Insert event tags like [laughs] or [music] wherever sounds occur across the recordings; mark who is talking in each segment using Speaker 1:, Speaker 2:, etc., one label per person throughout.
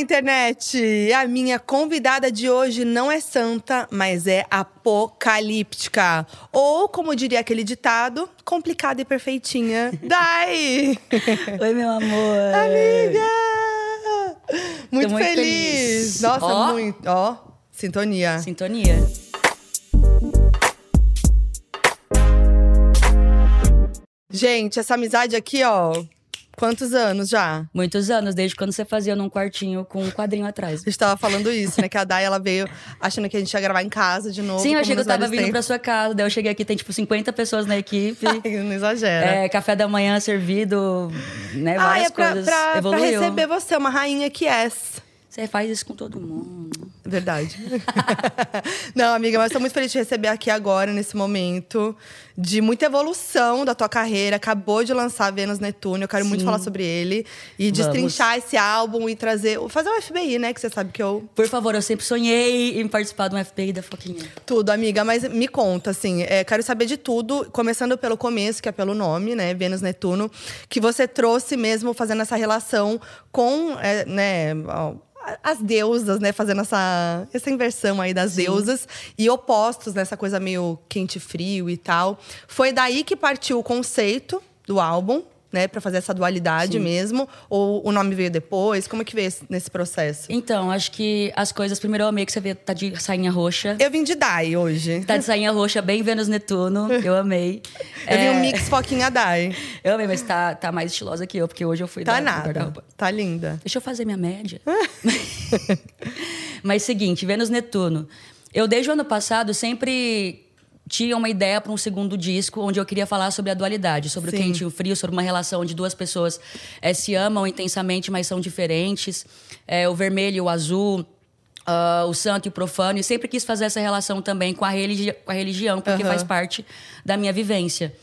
Speaker 1: internet! A minha convidada de hoje não é santa, mas é apocalíptica. Ou, como diria aquele ditado, complicada e perfeitinha. Dai! [laughs]
Speaker 2: Oi, meu amor!
Speaker 1: Amiga! Muito,
Speaker 2: muito
Speaker 1: feliz.
Speaker 2: feliz.
Speaker 1: Nossa,
Speaker 2: Ó.
Speaker 1: muito. Ó, sintonia.
Speaker 2: Sintonia.
Speaker 1: Gente, essa amizade aqui, ó. Quantos anos já?
Speaker 2: Muitos anos, desde quando você fazia num quartinho com um quadrinho atrás.
Speaker 1: A gente tava falando isso, né? Que a Dai, ela veio achando que a gente ia gravar em casa de novo.
Speaker 2: Sim, eu achei que eu tava vindo pra
Speaker 1: tempos.
Speaker 2: sua casa. Daí eu cheguei aqui, tem tipo 50 pessoas na equipe. [laughs]
Speaker 1: Ai, não exagera.
Speaker 2: É, café da manhã servido, né?
Speaker 1: Ah,
Speaker 2: Várias
Speaker 1: é pra,
Speaker 2: coisas.
Speaker 1: pra, pra receber você, uma rainha que és.
Speaker 2: Você faz isso com todo mundo.
Speaker 1: Verdade. [laughs] Não, amiga, mas tô muito feliz de te receber aqui agora, nesse momento de muita evolução da tua carreira. Acabou de lançar Vênus Netuno, eu quero muito
Speaker 2: Sim.
Speaker 1: falar sobre ele. E
Speaker 2: Vamos.
Speaker 1: destrinchar esse álbum e trazer. Fazer um FBI, né? Que você sabe que eu.
Speaker 2: Por favor, eu sempre sonhei em participar de um FPI da Foquinha.
Speaker 1: Tudo, amiga, mas me conta, assim, é, quero saber de tudo, começando pelo começo, que é pelo nome, né, Vênus Netuno, que você trouxe mesmo fazendo essa relação com, é, né, ó, as deusas, né, fazendo essa, essa inversão aí das deusas e opostos nessa coisa meio quente e frio e tal. Foi daí que partiu o conceito do álbum, né, para fazer essa dualidade mesmo, ou o nome veio depois? Como é que veio esse- nesse processo?
Speaker 2: Então, acho que as coisas. Primeiro eu amei que você vê, tá de sainha roxa.
Speaker 1: Eu vim de Dai hoje.
Speaker 2: Tá de sainha roxa, bem Vênus Netuno. [laughs] Eu amei.
Speaker 1: Eu vi
Speaker 2: É,
Speaker 1: um mix Foquinha Dai. [laughs]
Speaker 2: Eu amei, mas tá, tá mais estilosa que eu, porque hoje eu fui
Speaker 1: Tá
Speaker 2: da-
Speaker 1: nada. Tá linda.
Speaker 2: Deixa eu fazer minha média. [laughs] Mas seguinte, Vênus Netuno. Eu desde o ano passado sempre tinha uma ideia para um segundo disco onde eu queria falar sobre a dualidade, sobre
Speaker 1: Sim.
Speaker 2: o quente e o frio, sobre uma relação onde duas pessoas eh, se amam intensamente, mas são diferentes. Eh, o vermelho e o azul. ah, o santo e o profano, e sempre quis fazer essa relação também com a, religi com a religião, porque faz parte da minha vivência.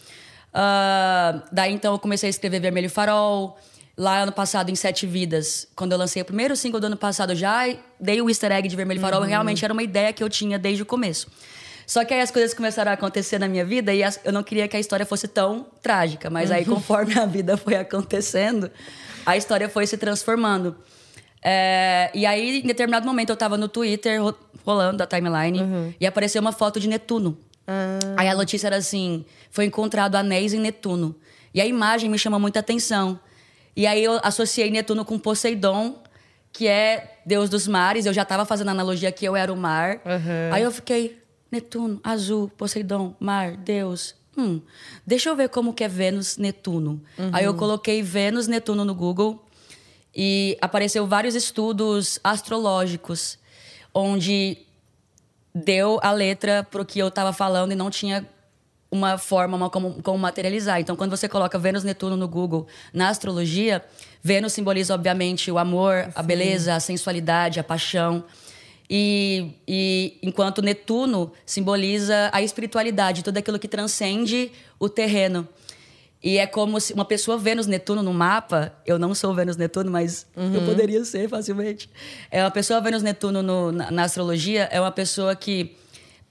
Speaker 2: Ah, daí então eu comecei a escrever Vermelho Farol. Lá ano passado, em Sete Vidas, quando eu lancei o primeiro single do ano passado, já dei o easter egg de Vermelho Farol. Realmente era uma ideia que eu tinha desde o começo. Só que aí as coisas começaram a acontecer na minha vida e eu não queria que a história fosse tão trágica. Mas aí, conforme a vida foi acontecendo, a história foi se transformando. É, e aí, em determinado momento, eu tava no Twitter ro- rolando a timeline e apareceu uma foto de Netuno. Aí a notícia era assim: foi encontrado anéis em Netuno. E a imagem me chama muita atenção. E aí eu associei Netuno com Poseidon, que é deus dos mares. Eu já estava fazendo analogia que eu era o mar.
Speaker 1: Uhum.
Speaker 2: Aí eu fiquei, Netuno, azul, Poseidon, mar, deus. Hum, deixa eu ver como que é Vênus, Netuno. Aí eu coloquei Vênus, Netuno no Google e apareceu vários estudos astrológicos onde deu a letra pro que eu estava falando e não tinha uma forma uma como, como materializar. Então, quando você coloca Vênus Netuno no Google, na astrologia, Vênus simboliza, obviamente, o amor, a beleza, a sensualidade, a paixão. E, e enquanto Netuno simboliza a espiritualidade, tudo aquilo que transcende o terreno. E é como se uma pessoa Vênus Netuno no mapa, eu não sou Vênus Netuno, mas eu poderia ser facilmente. É uma pessoa Vênus Netuno no- na, na astrologia é uma pessoa que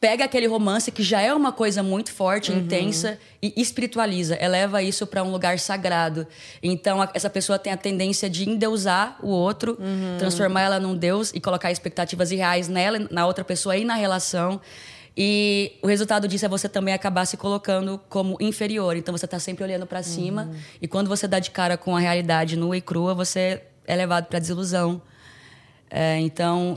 Speaker 2: pega aquele romance que já é uma coisa muito forte, intensa e espiritualiza, eleva isso para um lugar sagrado. Então a- essa pessoa tem a tendência de endeusar o outro, transformar ela num deus e colocar expectativas irreais nela, na outra pessoa e na relação. E o resultado disso é você também acabar se colocando como inferior. Então você está sempre olhando para cima. E quando você dá de cara com a realidade nua e crua, você é levado para desilusão. É, então,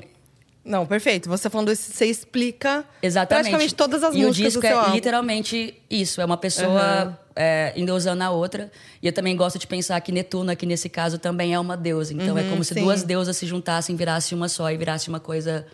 Speaker 1: Não, perfeito. Você falando isso, você explica
Speaker 2: exatamente.
Speaker 1: praticamente todas as
Speaker 2: e
Speaker 1: músicas
Speaker 2: o disco
Speaker 1: do seu
Speaker 2: é
Speaker 1: álbum.
Speaker 2: literalmente isso. É uma pessoa
Speaker 1: Aham.
Speaker 2: é, endeusando a outra. E eu também gosto de pensar que Netuno, aqui nesse caso, também é uma deusa. Então é como se
Speaker 1: sim.
Speaker 2: duas deusas se juntassem, virasse uma só e virasse uma coisa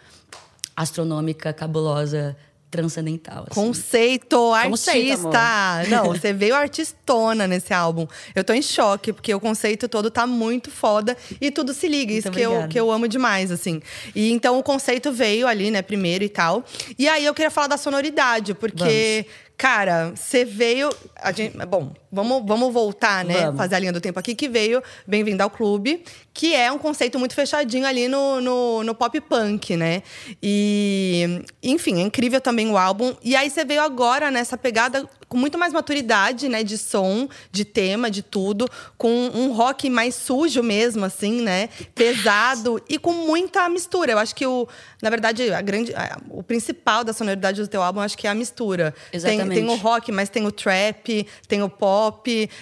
Speaker 2: astronômica, cabulosa, transcendental. assim.
Speaker 1: Conceito,
Speaker 2: Conceito,
Speaker 1: artista. Não, você [laughs] veio artistona nesse álbum. Eu tô em choque, porque o conceito todo tá muito foda e tudo se liga. Isso que eu, que eu amo demais, assim. E então o conceito veio ali, né, primeiro e tal. E aí eu queria falar da sonoridade, porque. Cara, você veio. A gente, bom, vamos, vamos voltar, né?
Speaker 2: Vamos.
Speaker 1: Fazer a linha do tempo aqui, que veio Bem-vindo ao Clube, que é um conceito muito fechadinho ali no, no, no pop punk, né? E, enfim, é incrível também o álbum. E aí você veio agora nessa pegada com muito mais maturidade, né? De som, de tema, de tudo. Com um rock mais sujo mesmo, assim, né? Pesado e com muita mistura. Eu acho que o, na verdade, a grande, a- o principal da sonoridade do teu álbum, acho que é a mistura. Tem,
Speaker 2: Exatamente.
Speaker 1: tem o rock, mas tem o trap, tem o pop,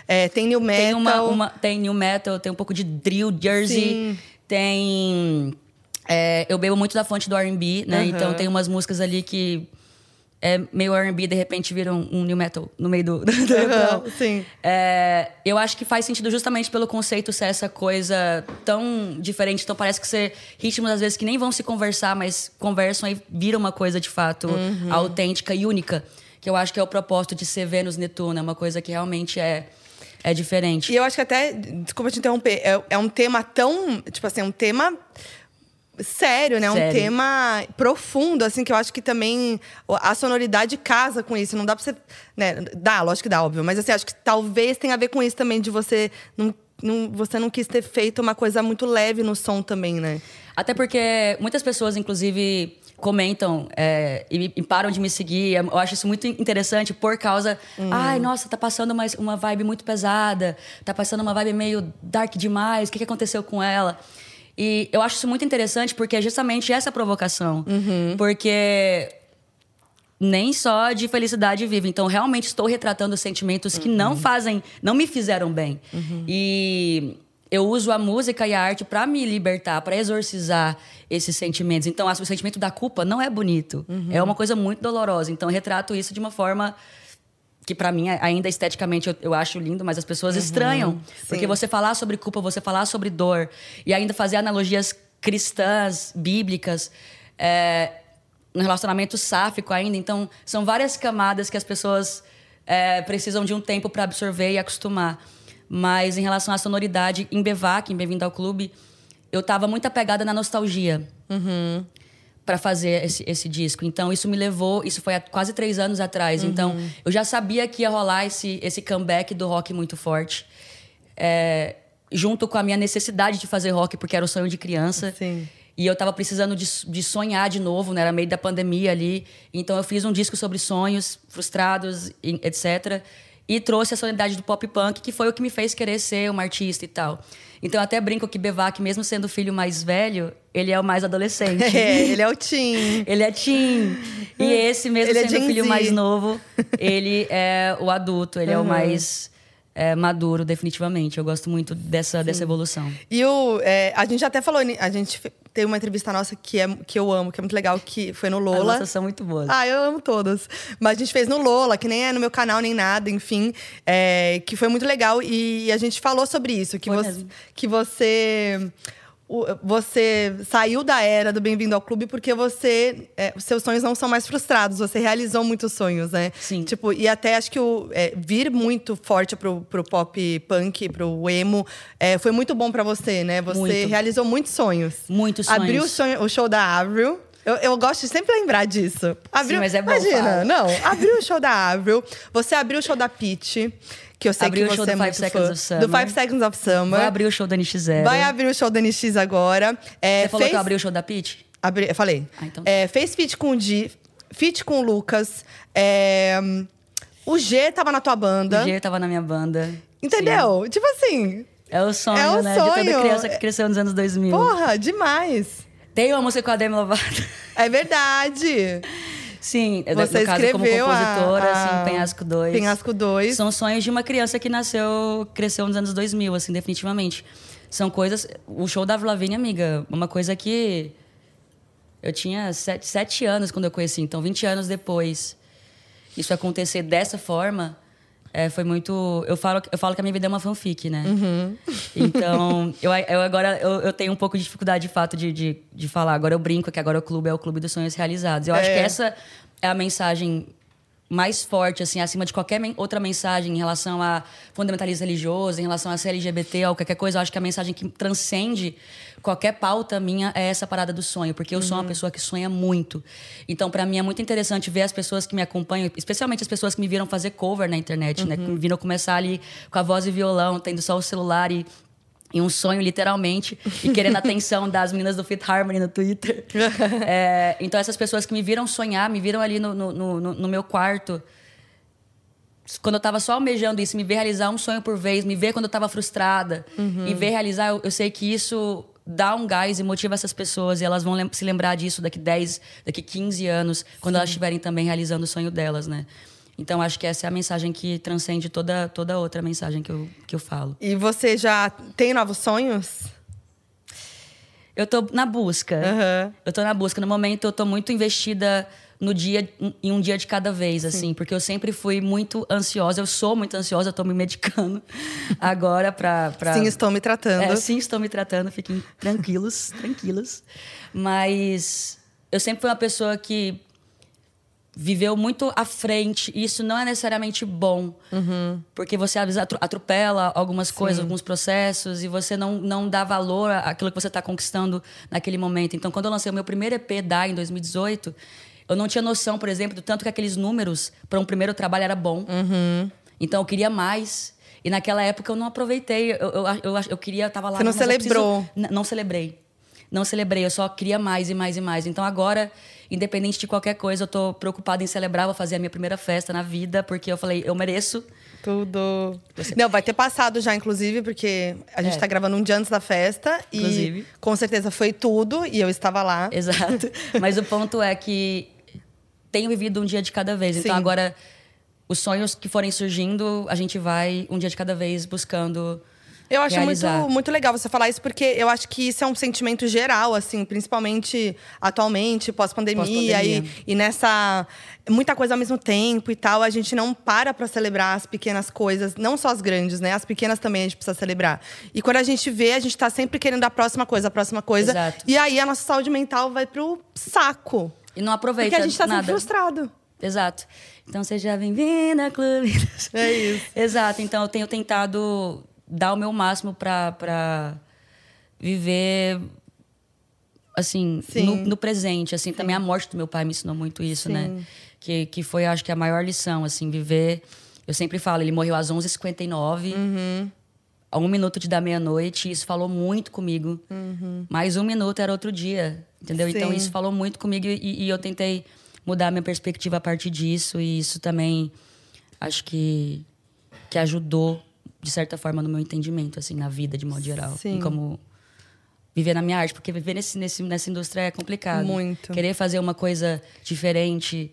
Speaker 1: é, tem new metal.
Speaker 2: Tem, uma, uma- tem new metal, tem um pouco de drill, jersey,
Speaker 1: Sim.
Speaker 2: tem. é, eu bebo muito da fonte do RB, né?
Speaker 1: Aham.
Speaker 2: Então tem umas músicas ali que é meio RB, de repente viram um new metal no meio do. [laughs] do.
Speaker 1: Aham, sim.
Speaker 2: É, eu acho que faz sentido justamente pelo conceito ser essa coisa tão diferente. Então parece que ser ritmos, às vezes, que nem vão se conversar, mas conversam e viram uma coisa de fato
Speaker 1: Uhum.
Speaker 2: autêntica e única. Que eu acho que é o propósito de ser Vênus Netuno. É uma coisa que realmente é, é diferente.
Speaker 1: E eu acho que até, desculpa te interromper, é, é um tema tão, tipo assim, é um tema sério, né? Um
Speaker 2: Sério.
Speaker 1: tema profundo, assim, que eu acho que também a sonoridade casa com isso. Não dá pra você, né? Dá, lógico que dá, óbvio. Mas assim, acho que talvez tenha a ver com isso também, de você não, não, você não quis ter feito uma coisa muito leve no som também, né?
Speaker 2: Até porque muitas pessoas, inclusive, comentam é, e, e param de me seguir. Eu acho isso muito interessante por causa. Ai, nossa, tá passando uma, uma vibe muito pesada, tá passando uma vibe meio dark demais, o que, que aconteceu com ela? E eu acho isso muito interessante porque é justamente essa provocação. Porque nem só de felicidade vive. Então, realmente estou retratando sentimentos que não fazem, não me fizeram bem. E eu uso a música e a arte para me libertar, para exorcizar esses sentimentos. Então, o sentimento da culpa não é bonito. É uma coisa muito dolorosa. Então, eu retrato isso de uma forma que para mim ainda esteticamente eu, eu acho lindo, mas as pessoas estranham, porque você falar sobre culpa, você falar sobre dor e ainda fazer analogias cristãs, bíblicas, é, um relacionamento sáfico ainda. Então são várias camadas que as pessoas é, precisam de um tempo para absorver e acostumar. Mas em relação à sonoridade, em Bevac, em Bem-vindo ao Clube, eu tava muito apegada na nostalgia para fazer esse, esse disco. Então, isso me levou... Isso foi há quase três anos atrás. Então, eu já sabia que ia rolar esse, esse comeback do rock muito forte. É, junto com a minha necessidade de fazer rock, porque era o sonho de criança.
Speaker 1: Sim.
Speaker 2: E eu tava precisando de, de sonhar de novo, né? Era meio da pandemia ali. Então, eu fiz um disco sobre sonhos frustrados, etc. E trouxe a sonoridade do pop punk, que foi o que me fez querer ser uma artista e tal. Então, eu até brinco que Bevac, mesmo sendo o filho mais velho, ele é o mais adolescente. [laughs]
Speaker 1: É, ele é o [laughs] Tim.
Speaker 2: Ele é teen. E esse, mesmo
Speaker 1: Ele é
Speaker 2: sendo o
Speaker 1: Gen
Speaker 2: filho mais novo, ele é o adulto, ele é o
Speaker 1: Uhum.
Speaker 2: mais é, maduro, definitivamente. Eu gosto muito dessa, dessa evolução.
Speaker 1: E o, é, a gente até falou, a gente tem uma entrevista nossa que, é, que eu amo, que é muito legal, que foi no
Speaker 2: As
Speaker 1: Lola.
Speaker 2: nossas são muito boas.
Speaker 1: Ah, eu amo todas. Mas a gente fez no Lola, que nem é no meu canal nem nada, enfim. é, que foi muito legal. E a gente falou sobre isso. Que
Speaker 2: Foi
Speaker 1: você.
Speaker 2: mesmo.
Speaker 1: Que você você saiu da era do Bem-vindo ao Clube porque você. é, seus sonhos não são mais frustrados, você realizou muitos sonhos, né?
Speaker 2: Sim.
Speaker 1: Tipo, e até acho que o é, vir muito forte pro, pro pop punk, pro emo, é, foi muito bom pra você, né? Você
Speaker 2: Muito.
Speaker 1: realizou muitos sonhos.
Speaker 2: Muitos
Speaker 1: Abriu o,
Speaker 2: sonhos.
Speaker 1: sonho- o show da Avril. Eu, eu gosto de sempre lembrar disso. Abriu,
Speaker 2: mas é bom,
Speaker 1: Imagina,
Speaker 2: fala.
Speaker 1: não. Abriu o show da Avril. Você abriu o show da Peach, que eu sei
Speaker 2: Abriu o
Speaker 1: que
Speaker 2: show
Speaker 1: você
Speaker 2: do
Speaker 1: é
Speaker 2: Five
Speaker 1: muito
Speaker 2: Seconds
Speaker 1: fã.
Speaker 2: of Summer.
Speaker 1: Do Five Seconds of Summer.
Speaker 2: Vai abrir o show da NX0.
Speaker 1: Vai abrir o show da NX agora. É,
Speaker 2: Você falou
Speaker 1: fez,
Speaker 2: que eu abri o show da Peach?
Speaker 1: abri- eu falei.
Speaker 2: Ah, então.
Speaker 1: É, fez feat com o Di, feat com o Lucas. É, o G tava na tua banda.
Speaker 2: O G tava na minha banda.
Speaker 1: Entendeu? Tipo assim,
Speaker 2: É o sonho,
Speaker 1: É o
Speaker 2: né? De
Speaker 1: sonho.
Speaker 2: toda criança que cresceu nos anos 2000.
Speaker 1: porra, demais.
Speaker 2: Tem uma música com a Demi Lovato.
Speaker 1: É verdade. [laughs]
Speaker 2: Sim, é
Speaker 1: Você
Speaker 2: no caso como
Speaker 1: escreveu a-
Speaker 2: compositora,
Speaker 1: a-
Speaker 2: assim, Penhasco 2.
Speaker 1: Penhasco 2.
Speaker 2: São sonhos de uma criança que nasceu, cresceu nos anos 2000, assim, definitivamente. São coisas... O show da Lavigne, amiga, uma coisa que... Eu tinha sete, sete anos quando eu conheci, então 20 anos depois. Isso acontecer dessa forma é, foi muito... Eu falo, eu falo que a minha vida é uma fanfic, né? Então, [laughs] eu, eu agora eu, eu tenho um pouco de dificuldade, de fato, de, de, de falar. Agora eu brinco que agora o clube é o clube dos sonhos realizados. Eu acho
Speaker 1: É.
Speaker 2: que essa é a mensagem mais forte, assim, acima de qualquer men outra mensagem em relação a fundamentalismo religioso, em relação a ser LGBT ou qualquer coisa. Eu acho que a mensagem que transcende qualquer pauta minha é essa parada do sonho, porque eu uhum. sou uma uhum. pessoa que sonha muito. Então, para mim é muito interessante ver as pessoas que me acompanham, especialmente as pessoas que me viram fazer cover na internet, uhum. né? Que me viram começar ali com a voz e violão, tendo só o celular e em um sonho, literalmente, e querendo a [laughs] atenção das meninas do Fit Harmony no Twitter. [laughs] é, então, essas pessoas que me viram sonhar, me viram ali no, no, no, no meu quarto, quando eu estava só almejando isso, me ver realizar um sonho por vez, me ver quando eu estava frustrada, uhum. e ver realizar, eu, eu, sei que isso dá um gás e motiva essas pessoas, e elas vão lem se lembrar disso daqui 10, daqui 15 anos, quando Sim. elas estiverem também realizando o sonho delas, né? Então, acho que essa é a mensagem que transcende toda, toda outra mensagem que eu, que eu falo.
Speaker 1: E você já tem novos sonhos?
Speaker 2: Eu tô na busca. Uhum. Eu tô na busca. No momento, eu tô muito investida no dia em um dia de cada vez, assim, Sim. porque eu sempre fui muito ansiosa. Eu sou muito ansiosa, eu tô me medicando [laughs] agora pra, pra...
Speaker 1: Sim, estou me tratando.
Speaker 2: É, sim, estou me tratando, fiquem tranquilos, tranquilos. Mas eu sempre fui uma pessoa que viveu muito à frente. E isso não é necessariamente bom. Uhum. Porque você atropela algumas coisas, Sim. alguns processos, e você não, não dá valor àquilo que você está conquistando naquele momento. Então, quando eu lancei o meu primeiro EP, DA, em 2018, eu não tinha noção, por exemplo, do tanto que aqueles números para um primeiro trabalho era bom. Uhum. Então, eu queria mais. E naquela época eu não aproveitei. Eu, eu, eu, eu queria, tava lá.
Speaker 1: Você não celebrou?
Speaker 2: Preciso... Não celebrei. Não celebrei, eu só queria mais e mais e mais. Então agora independente de qualquer coisa, eu tô preocupada em celebrar, vou fazer a minha primeira festa na vida, porque eu falei, eu mereço.
Speaker 1: Tudo. Não, vai ter passado já, inclusive, porque a gente é. tá gravando um dia antes da festa. Inclusive. E com certeza foi tudo, e eu estava lá.
Speaker 2: Exato. [laughs] Mas o ponto é que tenho vivido um dia de cada vez. Então, Sim. Então agora, os sonhos que forem surgindo, a gente vai um dia de cada vez buscando
Speaker 1: eu acho muito, muito legal você falar isso, porque eu acho que isso é um sentimento geral, assim, principalmente atualmente, pós-pandemia, pós e, e nessa. Muita coisa ao mesmo tempo e tal. A gente não para pra celebrar as pequenas coisas, não só as grandes, né? As pequenas também a gente precisa celebrar. E quando a gente vê, a gente tá sempre querendo a próxima coisa, a próxima coisa. Exato. E aí a nossa saúde mental vai pro saco.
Speaker 2: E não aproveita.
Speaker 1: Porque a gente tá
Speaker 2: nada.
Speaker 1: sempre frustrado.
Speaker 2: Exato. Então seja bem-vinda, clube.
Speaker 1: É isso. [laughs]
Speaker 2: Exato. Então eu tenho tentado dar o meu máximo para viver assim no, no, presente assim Sim. também a morte do meu pai me ensinou muito isso né? Sim. né que, que foi acho que a maior lição assim viver eu sempre falo ele morreu às 11h59 uhum. a um minuto de da meia-noite isso falou muito comigo uhum. mais um minuto era outro dia entendeu então, Sim. então isso falou muito comigo e, e eu tentei mudar a minha perspectiva a partir disso e isso também acho que que ajudou de certa forma, no meu entendimento, assim, na vida, de modo geral. Sim. E como viver na minha arte. Porque viver nesse, nesse, nessa indústria é complicado.
Speaker 1: Muito.
Speaker 2: Querer fazer uma coisa diferente.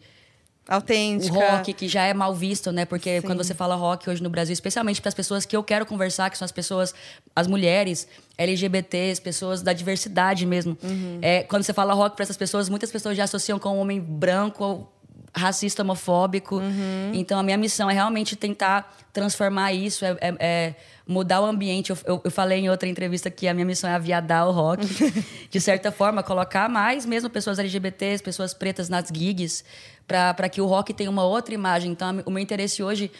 Speaker 1: Autêntica.
Speaker 2: O rock, que já é mal visto, né? Porque Sim. quando você fala rock hoje no Brasil, especialmente para as pessoas que eu quero conversar, que são as pessoas, as mulheres, LGBTs, pessoas da diversidade mesmo. Uhum. É, quando você fala rock para essas pessoas, muitas pessoas já associam com um homem branco racista, homofóbico. Uhum. Então, a minha missão é realmente tentar transformar isso, é, é, é mudar o ambiente. Eu, eu, eu, falei em outra entrevista que a minha missão é aviadar o rock. [laughs] de certa forma, colocar mais mesmo pessoas LGBTs, pessoas pretas nas gigs, para que o rock tenha uma outra imagem. Então, o meu interesse hoje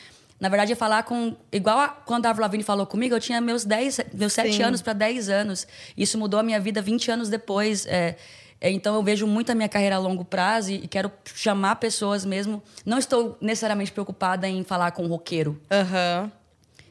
Speaker 2: na verdade, é falar com. Igual a, quando a Avril Lavigne falou comigo, eu tinha meus 10, meus 7 anos para 10 anos. Isso mudou a minha vida 20 anos depois. É, é, então eu vejo muito a minha carreira a longo prazo e, quero chamar pessoas mesmo. Não estou necessariamente preocupada em falar com um roqueiro.
Speaker 1: Uhum.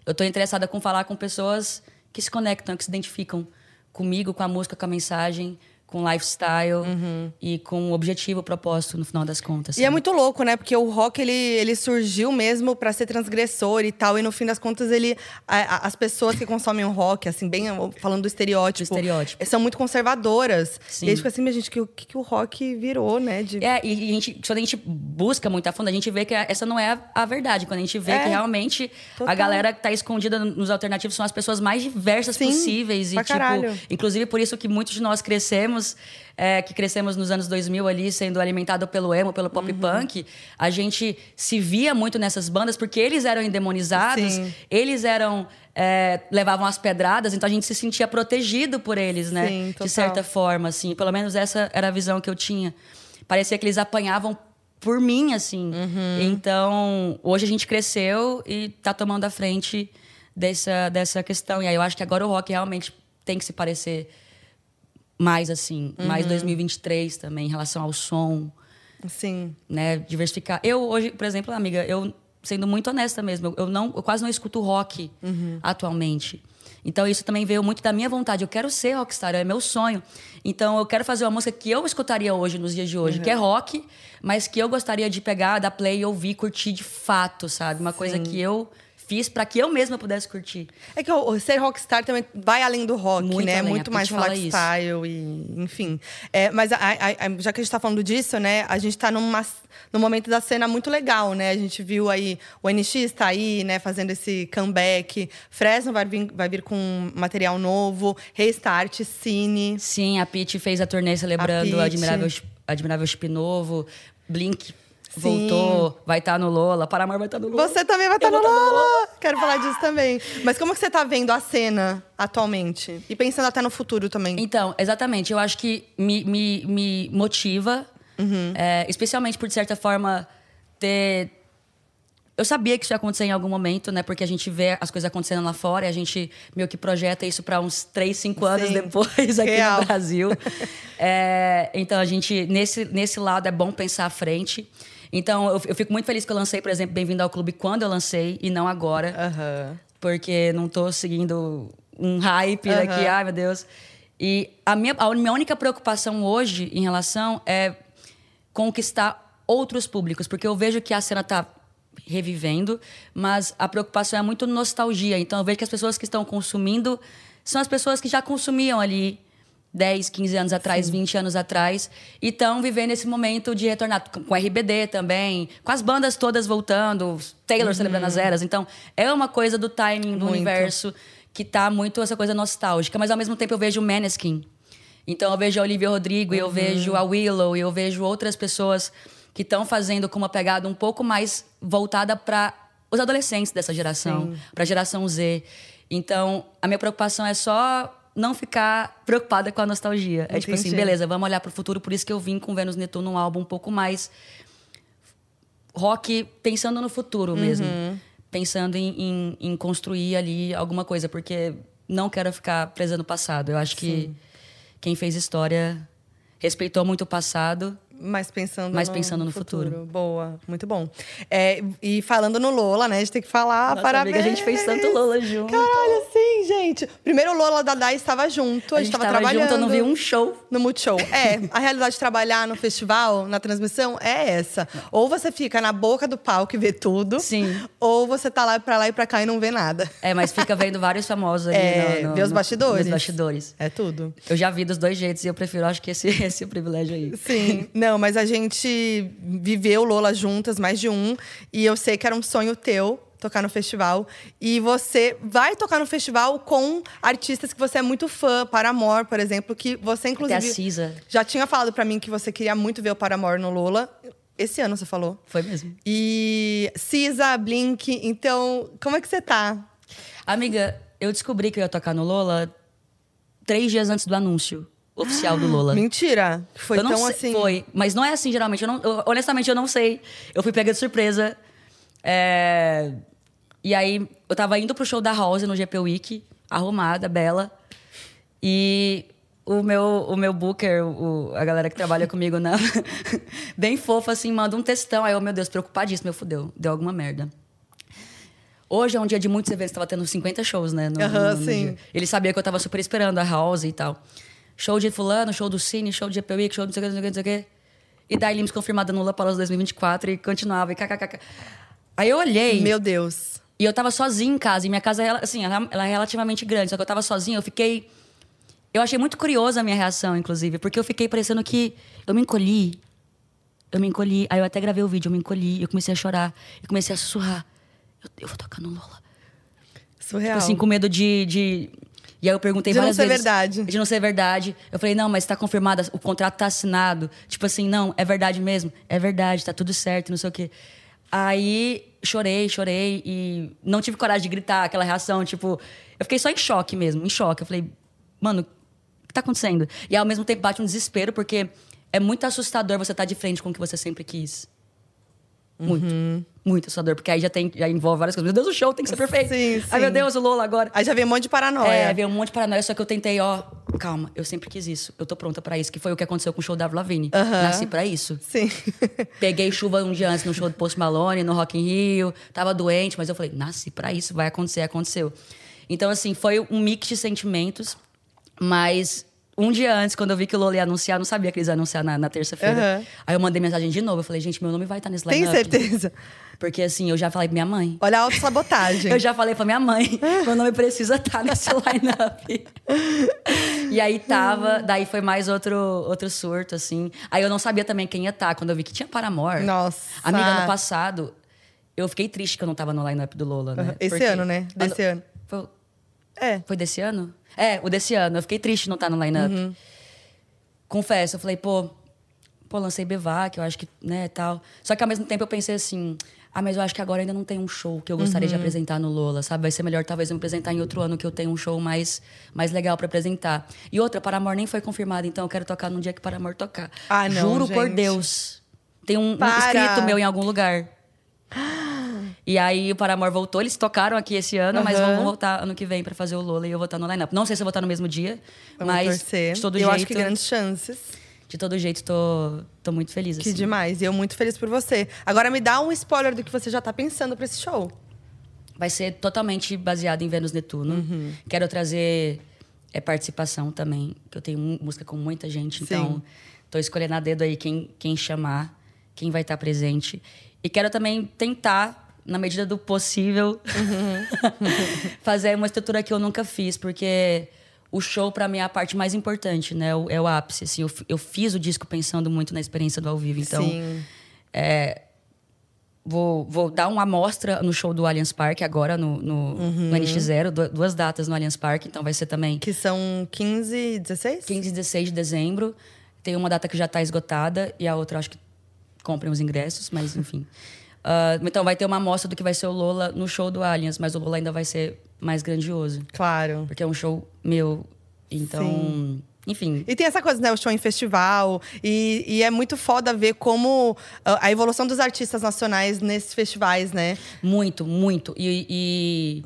Speaker 2: Eu estou interessada com falar com pessoas que se conectam, que se identificam comigo, com a música, com a mensagem, com lifestyle uhum. e com objetivo, propósito no final das contas.
Speaker 1: Sabe? E é muito louco, né? Porque o rock ele, ele surgiu mesmo para ser transgressor e tal, e no fim das contas ele a, as pessoas que consomem o rock, assim, bem falando do estereótipo,
Speaker 2: do estereótipo.
Speaker 1: são muito conservadoras. Sim. E a gente fica assim, mas gente, que o que, que, o rock virou, né?
Speaker 2: De... É, e a gente, quando a gente busca muito a fundo, a gente vê que essa não é a, a verdade. Quando a gente vê é, que realmente total. a galera que tá escondida nos alternativos são as pessoas mais diversas Sim, possíveis.
Speaker 1: E, tipo, caralho.
Speaker 2: inclusive por isso que muitos de nós crescemos crescemos, é, que crescemos nos anos 2000 ali, sendo alimentado pelo emo, pelo pop uhum. punk, a gente se via muito nessas bandas porque eles eram endemonizados, Sim. eles eram é, levavam as pedradas, então a gente se sentia protegido por eles, né?
Speaker 1: Sim,
Speaker 2: de certa forma, assim. Pelo menos essa era a visão que eu tinha. Parecia que eles apanhavam por mim, assim. Então, hoje a gente cresceu e tá tomando a frente dessa, dessa questão. E aí eu acho que agora o rock realmente tem que se parecer mais assim, mais 2023 também, em relação ao som,
Speaker 1: Sim.
Speaker 2: né? Diversificar. Eu hoje, por exemplo, amiga, eu sendo muito honesta mesmo, eu, não, eu quase não escuto rock atualmente. Então isso também veio muito da minha vontade. Eu quero ser rockstar, é meu sonho. Então eu quero fazer uma música que eu escutaria hoje, nos dias de hoje, que é rock, mas que eu gostaria de pegar, dar play e ouvir, curtir de fato, sabe? Uma coisa que eu fiz para que eu mesma pudesse curtir.
Speaker 1: É que o o ser rockstar também vai além do rock,
Speaker 2: Muito
Speaker 1: né?
Speaker 2: além,
Speaker 1: Muito
Speaker 2: a
Speaker 1: mais lifestyle e, enfim. É, mas a- a- a- já que a gente tá falando disso, né? A gente tá numa, num momento da cena muito legal, né? A gente viu aí o NX tá aí, né? Fazendo esse comeback. Fresno vai vir, vai vir com material novo. Restart, Cine.
Speaker 2: Sim, a Pete fez a turnê celebrando o Admirável, Admirável Chip Novo, Blink voltou, vai estar no Lola, Paramore vai estar no Lola.
Speaker 1: Você também vai estar
Speaker 2: vou tá no
Speaker 1: Lola! Quero falar disso também. Mas como que você tá vendo a cena atualmente? E pensando até no futuro também.
Speaker 2: Então, exatamente. Eu acho que me, me, me motiva, é, especialmente por, de certa forma, ter. Eu sabia que isso ia acontecer em algum momento, né? Porque a gente vê as coisas acontecendo lá fora e a gente meio que projeta isso para uns três, cinco anos
Speaker 1: Sim.
Speaker 2: depois aqui
Speaker 1: Real.
Speaker 2: no Brasil. [laughs] É, então, a gente, nesse, nesse lado, é bom pensar à frente. Então, eu, eu fico muito feliz que eu lancei, por exemplo, Bem-vindo ao Clube quando eu lancei e não agora porque não tô seguindo um hype daqui, ai meu Deus. E a minha, a minha única preocupação hoje em relação é conquistar outros públicos, porque eu vejo que a cena tá revivendo, mas a preocupação é muito nostalgia. Então eu vejo que as pessoas que estão consumindo são as pessoas que já consumiam ali 10, 15 anos atrás, 20 anos atrás, e estão vivendo esse momento de retornar com com RBD também, com as bandas todas voltando, Taylor celebrando as eras. Então, é uma coisa do timing do
Speaker 1: Muito.
Speaker 2: universo que tá muito essa coisa nostálgica, mas ao mesmo tempo eu vejo o Maneskin. Então eu vejo a Olivia Rodrigo, e eu vejo a Willow, e eu vejo outras pessoas que estão fazendo com uma pegada um pouco mais voltada para os adolescentes dessa geração, para a geração Z. Então, a minha preocupação é só não ficar preocupada com a nostalgia. É tipo assim,
Speaker 1: Entendi.
Speaker 2: beleza, vamos olhar para o futuro, por isso que eu vim com Vênus Netuno um álbum um pouco mais rock pensando no futuro mesmo. Pensando em, em- em construir ali alguma coisa, porque não quero ficar presa no passado. Eu acho que quem fez história respeitou muito o passado.
Speaker 1: Mas pensando,
Speaker 2: Mas
Speaker 1: no,
Speaker 2: pensando no futuro.
Speaker 1: Boa, muito bom. É, e falando no Lola, né? A gente tem que falar
Speaker 2: Nossa,
Speaker 1: parabéns.
Speaker 2: amiga, a gente fez tanto Lola junto.
Speaker 1: Caralho, sim, gente. Primeiro Lola da Dai estava junto, a,
Speaker 2: a gente
Speaker 1: tava,
Speaker 2: tava
Speaker 1: trabalhando.
Speaker 2: junto, eu não vi um show.
Speaker 1: No Multishow. É, a realidade de trabalhar no festival, na transmissão, é essa. Ou você fica na boca do palco e vê tudo.
Speaker 2: Sim.
Speaker 1: Ou você tá lá pra lá e pra cá e não vê nada.
Speaker 2: É, mas fica vendo vários famosos ali [laughs]
Speaker 1: É,
Speaker 2: no, no,
Speaker 1: ver os bastidores.
Speaker 2: nos bastidores.
Speaker 1: É tudo.
Speaker 2: Eu já vi dos dois jeitos e eu prefiro, acho que esse, [laughs] esse é o privilégio aí.
Speaker 1: Sim, não, mas a gente viveu Lola juntas, mais de um, e eu sei que era um sonho teu tocar no festival. E você vai tocar no festival com artistas que você é muito fã, Paramore, por exemplo, que você
Speaker 2: Até a
Speaker 1: inclusive
Speaker 2: Cisa.
Speaker 1: já tinha falado pra mim que você queria muito ver o Paramore no Lola. Esse ano você falou.
Speaker 2: Foi mesmo.
Speaker 1: E Cisa, Blink, então, como é que você tá?
Speaker 2: Amiga, eu descobri que eu ia tocar no Lola três dias antes do anúncio oficial do Lola.
Speaker 1: Mentira. Foi
Speaker 2: eu não
Speaker 1: tão
Speaker 2: sei,
Speaker 1: assim.
Speaker 2: Foi, mas não é assim geralmente. Eu não, eu- honestamente, eu não sei. Eu fui pega de surpresa. É, E aí, eu tava indo pro show da House no GP Week, arrumada, bela. E o meu, o meu booker, o- a galera que trabalha [laughs] comigo, na... [laughs] bem fofa, assim, manda um textão. Aí eu, meu Deus, preocupadíssimo, meu fudeu, deu alguma merda. Hoje é um dia de muitos eventos, tava tendo 50 shows, né? no-
Speaker 1: Aham,
Speaker 2: no- no
Speaker 1: sim.
Speaker 2: dia. Ele sabia que eu tava super esperando a House e tal. Show de fulano, show do Cine, show de Week, show de não sei o que, não sei o que, não sei o que. E daí Limes confirmada no Lollapalooza 2024 e continuava, e kkkk. Aí eu olhei
Speaker 1: Meu Deus.
Speaker 2: e eu tava sozinha em casa. E minha casa, ela- assim, ela, ela é relativamente grande. Só que eu tava sozinha, eu fiquei... Eu achei muito curiosa a minha reação, inclusive. Porque eu fiquei parecendo que... Eu me encolhi. Eu me encolhi. Aí eu até gravei o vídeo, eu me encolhi. Eu comecei a chorar. Eu comecei a sussurrar. Eu, eu vou tocar no Lola.
Speaker 1: Surreal.
Speaker 2: Tipo assim, com medo de, de... E aí eu perguntei
Speaker 1: De não
Speaker 2: várias
Speaker 1: ser
Speaker 2: vezes.
Speaker 1: verdade.
Speaker 2: De não ser verdade. Eu falei, não, mas tá confirmado, o contrato tá assinado. Tipo assim, não, é verdade mesmo. É verdade, tá tudo certo, não sei o quê. Aí chorei, chorei e não tive coragem de gritar aquela reação, tipo, eu fiquei só em choque mesmo, em choque. Eu falei, mano, o que tá acontecendo? E ao mesmo tempo bate um desespero, porque é muito assustador você estar de frente com o que você sempre quis. Muito. Muito assustador, porque aí já, tem, já envolve várias coisas. Meu Deus, o show tem que ser perfeito.
Speaker 1: Sim,
Speaker 2: Ai, meu
Speaker 1: sim.
Speaker 2: Deus, o Lola agora.
Speaker 1: Aí já vem um monte de paranoia.
Speaker 2: É, veio um monte de paranoia, só que eu tentei, ó, calma, eu sempre quis isso. Eu tô pronta pra isso, que foi o que aconteceu com o show da Lavigne.
Speaker 1: Aham.
Speaker 2: Nasci pra isso.
Speaker 1: Sim. [laughs]
Speaker 2: Peguei chuva um dia antes no show do Post Malone, no Rock in Rio. Tava doente, mas eu falei, nasci pra isso, vai acontecer, aconteceu. Então, assim, foi um mix de sentimentos, mas um dia antes, quando eu vi que o Lola ia anunciar, eu não sabia que eles iam anunciar na, na terça-feira.
Speaker 1: Aham.
Speaker 2: Aí eu mandei mensagem de novo, eu falei, gente, meu nome vai estar nesse
Speaker 1: Tem
Speaker 2: line-up.
Speaker 1: certeza?
Speaker 2: Porque, assim, eu já falei pra minha mãe.
Speaker 1: Olha a autossabotagem. [laughs]
Speaker 2: Eu já falei pra minha mãe, [laughs] meu nome precisa estar nesse [laughs] line-up. e aí tava, daí foi mais outro, outro surto, assim. Aí eu não sabia também quem ia estar, quando eu vi que tinha Paramore.
Speaker 1: Nossa.
Speaker 2: Amiga, ano passado, eu fiquei triste que eu não tava no line-up do Lola, né?
Speaker 1: Esse
Speaker 2: Porque-
Speaker 1: ano, né? Desse ano.
Speaker 2: Foi,
Speaker 1: É.
Speaker 2: foi desse ano? É, o desse ano. Eu fiquei triste de não estar no line-up.
Speaker 1: Uhum.
Speaker 2: Confesso, eu falei, pô, pô, lancei Bevac, eu acho que, né, tal. Só que ao mesmo tempo eu pensei assim, ah, mas eu acho que agora ainda não tem um show que eu gostaria
Speaker 1: Uhum.
Speaker 2: de apresentar no Lola, sabe? Vai ser melhor talvez eu me apresentar em outro ano que eu tenho um show mais, mais legal pra apresentar. E outra, Paramore nem foi confirmado, então eu quero tocar num dia que Paramore tocar.
Speaker 1: Ah, não,
Speaker 2: Juro por
Speaker 1: gente.
Speaker 2: Deus. Tem um, um
Speaker 1: Para.
Speaker 2: escrito meu em algum lugar. [gasps] E aí o Paramore voltou, eles tocaram aqui esse ano, mas
Speaker 1: Aham.
Speaker 2: vão voltar ano que vem pra fazer o Lola e eu vou estar no line-up. Não sei se eu vou estar no mesmo dia,
Speaker 1: Vamos
Speaker 2: mas
Speaker 1: torcer.
Speaker 2: de todo
Speaker 1: eu
Speaker 2: jeito,
Speaker 1: acho que grandes chances.
Speaker 2: de todo jeito tô, tô muito feliz
Speaker 1: Que
Speaker 2: assim.
Speaker 1: demais. E eu muito feliz por você. Agora me dá um spoiler do que você já tá pensando pra esse show.
Speaker 2: Vai ser totalmente baseado em Vênus Netuno.
Speaker 1: Uhum.
Speaker 2: Quero trazer é, participação também, que eu tenho música com muita gente, então
Speaker 1: Sim.
Speaker 2: tô escolhendo a dedo aí quem, quem chamar, quem vai estar presente. E quero também tentar, na medida do possível,
Speaker 1: Uhum. [laughs]
Speaker 2: fazer uma estrutura que eu nunca fiz, porque o show pra mim é a parte mais importante, né? O- É o ápice. Assim, eu, eu fiz o disco pensando muito na experiência do ao vivo, então
Speaker 1: Sim.
Speaker 2: Vou, vou dar uma amostra no show do Allianz Parque agora, no, no,
Speaker 1: Uhum.
Speaker 2: no NX0, du- duas datas no Allianz Parque, então vai ser também
Speaker 1: Que são 15, 16?
Speaker 2: 15 e 16 de dezembro. Tem uma data que já está esgotada e a outra acho que comprem os ingressos, mas enfim. [laughs] Ah, então vai ter uma amostra do que vai ser o Lola no show do Allianz, mas o Lola ainda vai ser mais grandioso,
Speaker 1: Claro.
Speaker 2: porque é um show meu. Então, enfim,
Speaker 1: E tem essa coisa, né? O show em festival. E, e é muito foda ver como ah, a evolução dos artistas nacionais nesses festivais, né?
Speaker 2: Muito, muito. E, e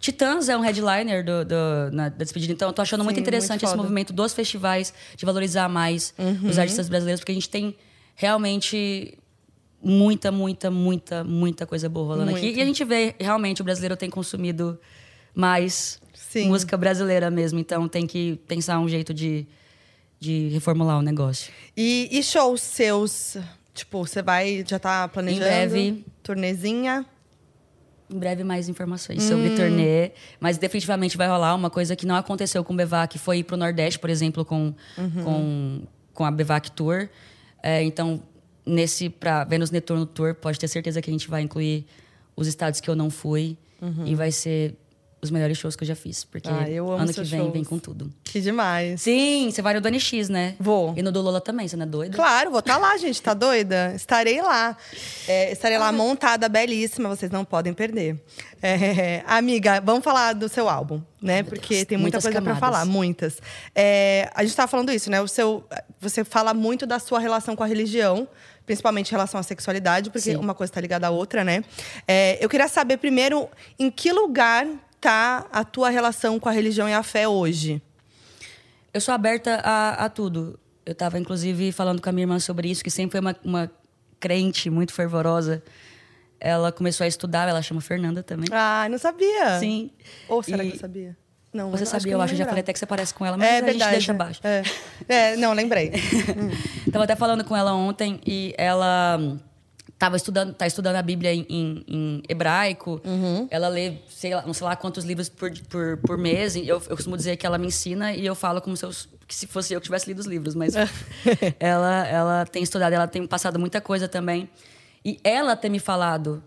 Speaker 2: Titãs é um headliner do, do- na, da despedida. Então, eu tô achando muito
Speaker 1: Sim,
Speaker 2: interessante
Speaker 1: muito
Speaker 2: esse.
Speaker 1: Uhum.
Speaker 2: movimento dos festivais, de valorizar mais os artistas brasileiros, porque a gente tem realmente muita, muita, muita, muita coisa boa rolando aqui.
Speaker 1: Muito.
Speaker 2: E a gente vê, realmente, o brasileiro tem consumido mais
Speaker 1: Sim.
Speaker 2: música brasileira mesmo. Então, tem que pensar um jeito de, de reformular o negócio.
Speaker 1: E, e shows seus? Tipo, você vai, já tá planejando?
Speaker 2: breve.
Speaker 1: Turnezinha?
Speaker 2: Em breve, mais informações sobre turnê. Mas definitivamente vai rolar uma coisa que não aconteceu com o Bevac. Foi ir pro Nordeste, por exemplo, com, com, com a Bevac Tour. É, então, nesse pra Vênus Netuno Tour, pode ter certeza que a gente vai incluir os estados que eu não fui. E vai ser os melhores shows que eu já fiz. Porque
Speaker 1: Ah,
Speaker 2: ano que vem
Speaker 1: shows.
Speaker 2: vem com tudo.
Speaker 1: Que demais.
Speaker 2: Sim, você vai no do NX, né?
Speaker 1: Vou.
Speaker 2: E no do Lola também, você não é doida?
Speaker 1: Claro, vou estar lá, gente. Tá doida? Estarei lá. É, estarei lá montada, belíssima. Vocês não podem perder. É, amiga, vamos falar do seu álbum, né? Porque
Speaker 2: Deus,
Speaker 1: tem muita
Speaker 2: muitas
Speaker 1: coisa pra
Speaker 2: camadas.
Speaker 1: falar, muitas. É, a gente tava falando isso, né? O seu, você fala muito da sua relação com a religião, principalmente em relação à sexualidade, porque
Speaker 2: Sim.
Speaker 1: uma coisa tá ligada à outra, né? É, eu queria saber primeiro em que lugar tá a tua relação com a religião e a fé hoje.
Speaker 2: Eu sou aberta a, a tudo. Eu estava, inclusive, falando com a minha irmã sobre isso, que sempre foi uma, uma crente muito fervorosa. Ela começou a estudar, ela chama Fernanda também.
Speaker 1: Ah, não sabia.
Speaker 2: Sim.
Speaker 1: Ou será
Speaker 2: E
Speaker 1: que eu sabia? Não,
Speaker 2: Você sabia, eu acho. Eu já falei até que você parece com ela, mas
Speaker 1: é
Speaker 2: a
Speaker 1: verdade.
Speaker 2: gente deixa abaixo.
Speaker 1: É. É, não, lembrei. [laughs]
Speaker 2: Tava até falando com ela ontem e ela hum, tava estudando, tá estudando a Bíblia em, em- em hebraico.
Speaker 1: Uhum.
Speaker 2: Ela lê, sei lá, não sei lá quantos livros por, por, por mês. Eu, eu costumo dizer que ela me ensina e eu falo como se, eu, se fosse eu que tivesse lido os livros. Mas [laughs] ela, ela tem estudado, ela tem passado muita coisa também. E ela ter me falado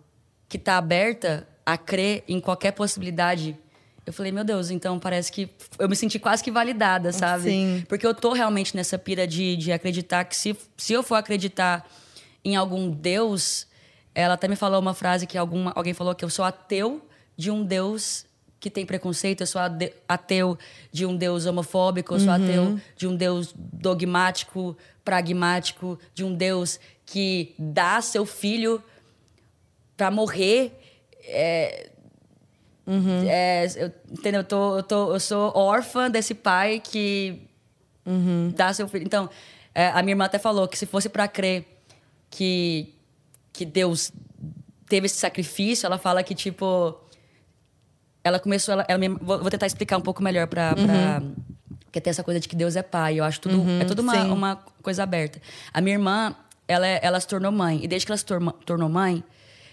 Speaker 2: que tá aberta a crer em qualquer possibilidade. Eu falei, meu Deus, então parece que eu me senti quase que validada, sabe?
Speaker 1: Sim.
Speaker 2: Porque eu tô realmente nessa pira de, de acreditar que se, se eu for acreditar em algum Deus, ela até me falou uma frase que alguma, alguém falou que eu sou ateu de um Deus que tem preconceito, eu sou ateu de um Deus homofóbico, eu sou ateu de um Deus dogmático, pragmático, de um Deus que dá seu filho pra morrer. É, é, eu, entendeu? Eu, tô, eu, tô, eu sou órfã desse pai que dá seu filho. Então, é, a minha irmã até falou que se fosse pra crer que, que Deus teve esse sacrifício, ela fala que, tipo. Ela começou. Ela, ela me- vou, vou tentar explicar um pouco melhor pra. pra porque tem essa coisa de que Deus é pai. Eu acho tudo. é tudo uma,
Speaker 1: sim.
Speaker 2: uma coisa aberta. A minha irmã, ela, ela se tornou mãe. E desde que ela se torma- tornou mãe,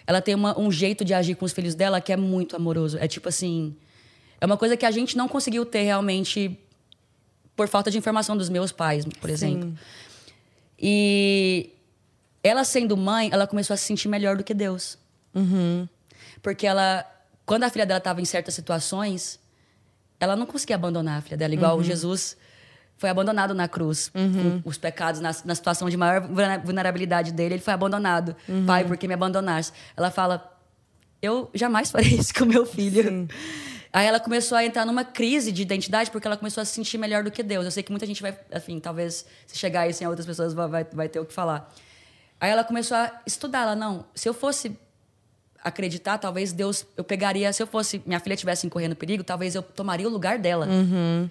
Speaker 2: ela tem uma- um jeito de agir com os filhos dela que é muito amoroso. É tipo assim. É uma coisa que a gente não conseguiu ter realmente por falta de informação dos meus pais, por exemplo. E ela sendo mãe, ela começou a se sentir melhor do que Deus. Porque ela, quando a filha dela estava em certas situações, ela não conseguia abandonar a filha dela, igual Jesus foi abandonado na cruz, com os pecados, na, na situação de maior vulnera- vulnerabilidade dele, ele foi abandonado. Pai, por que me abandonaste? Ela fala, eu jamais farei [laughs] isso com meu filho. Aí ela começou a entrar numa crise de identidade porque ela começou a se sentir melhor do que Deus. Eu sei que muita gente vai, enfim, talvez se chegar isso em outras pessoas vai, vai, vai ter o que falar. Aí ela começou a estudar. Ela, não, se eu fosse acreditar, talvez Deus, eu pegaria, se eu fosse, minha filha estivesse correndo perigo, talvez eu tomaria o lugar dela.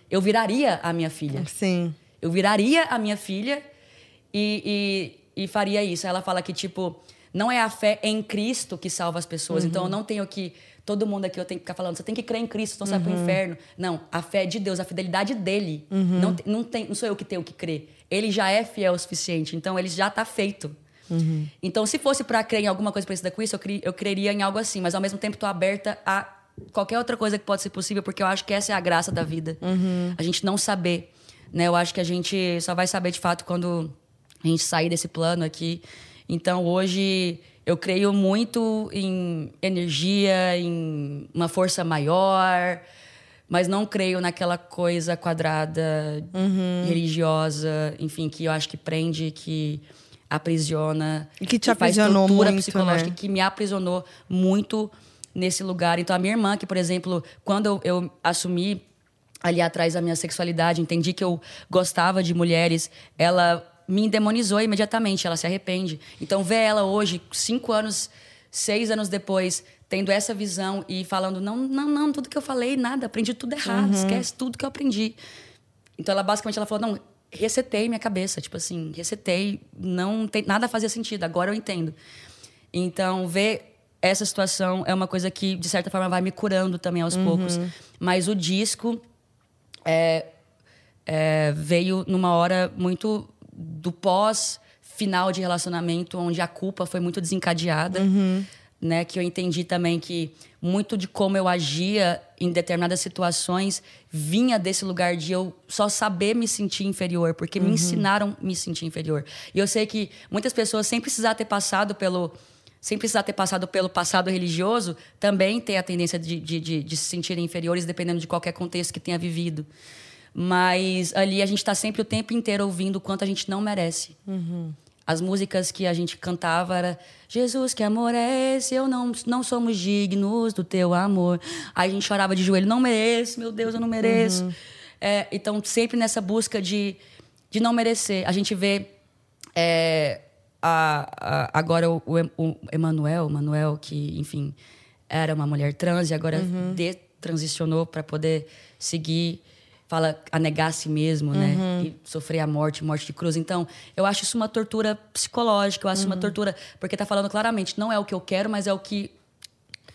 Speaker 2: Eu viraria a minha filha.
Speaker 1: Sim.
Speaker 2: Eu viraria a minha filha e, e, e faria isso. Ela fala que, tipo, não é a fé em Cristo que salva as pessoas. Então, eu não tenho que. Todo mundo aqui eu tenho que ficar falando, você tem que crer em Cristo, senão você vai pro inferno. Não, a fé é de Deus, a fidelidade dele. Não, te- não, tem, não sou eu que tenho que crer. Ele já é fiel o suficiente, então ele já está feito. Então, se fosse para crer em alguma coisa parecida com isso, eu, cre- eu creria em algo assim, mas ao mesmo tempo estou aberta a qualquer outra coisa que pode ser possível, porque eu acho que essa é a graça da vida. A gente não saber. Né? Eu acho que a gente só vai saber de fato quando a gente sair desse plano aqui. Então, hoje, eu creio muito em energia, em uma força maior, mas não creio naquela coisa quadrada, religiosa, enfim, que eu acho que prende, que aprisiona.
Speaker 1: E que te
Speaker 2: faz
Speaker 1: aprisionou
Speaker 2: tortura
Speaker 1: muito,
Speaker 2: psicológica,
Speaker 1: né?
Speaker 2: que me aprisionou muito nesse lugar. Então, a minha irmã, que, por exemplo, quando eu, eu assumi ali atrás a minha sexualidade, entendi que eu gostava de mulheres, ela me endemonizou imediatamente, ela se arrepende. Então, ver ela hoje, cinco anos, seis anos depois, tendo essa visão e falando: não, não, não, tudo que eu falei, nada, aprendi tudo errado, esquece tudo que eu aprendi. Então, ela basicamente ela falou: não, resetei minha cabeça, tipo assim, resetei, não tem nada fazia sentido, agora eu entendo. Então, ver essa situação é uma coisa que, de certa forma, vai me curando também aos poucos. Mas o disco é, é, veio numa hora muito do pós final de relacionamento, onde a culpa foi muito desencadeada. Né, que eu entendi também que muito de como eu agia em determinadas situações vinha desse lugar de eu só saber me sentir inferior, porque me ensinaram a me sentir inferior. E eu sei que muitas pessoas, sem precisar ter passado pelo sem precisar ter passado pelo passado religioso, também tem a tendência de, de, de, de se sentirem inferiores, dependendo de qualquer contexto que tenha vivido. Mas ali a gente está sempre o tempo inteiro ouvindo o quanto a gente não merece. As músicas que a gente cantava era Jesus, que amor é esse? Eu não, não somos dignos do teu amor. Aí a gente chorava de joelho, não mereço, meu Deus, eu não mereço. É, então, sempre nessa busca de, de não merecer. A gente vê é, a, a- agora o, o, Em- o Emanuel, Manuel, que, enfim, era uma mulher trans e agora detransicionou para poder seguir, fala, a negar a si mesmo, né? E sofrer a morte, morte de cruz. Então, eu acho isso uma tortura psicológica, eu acho uma tortura, porque tá falando claramente, não é o que eu quero, mas é o que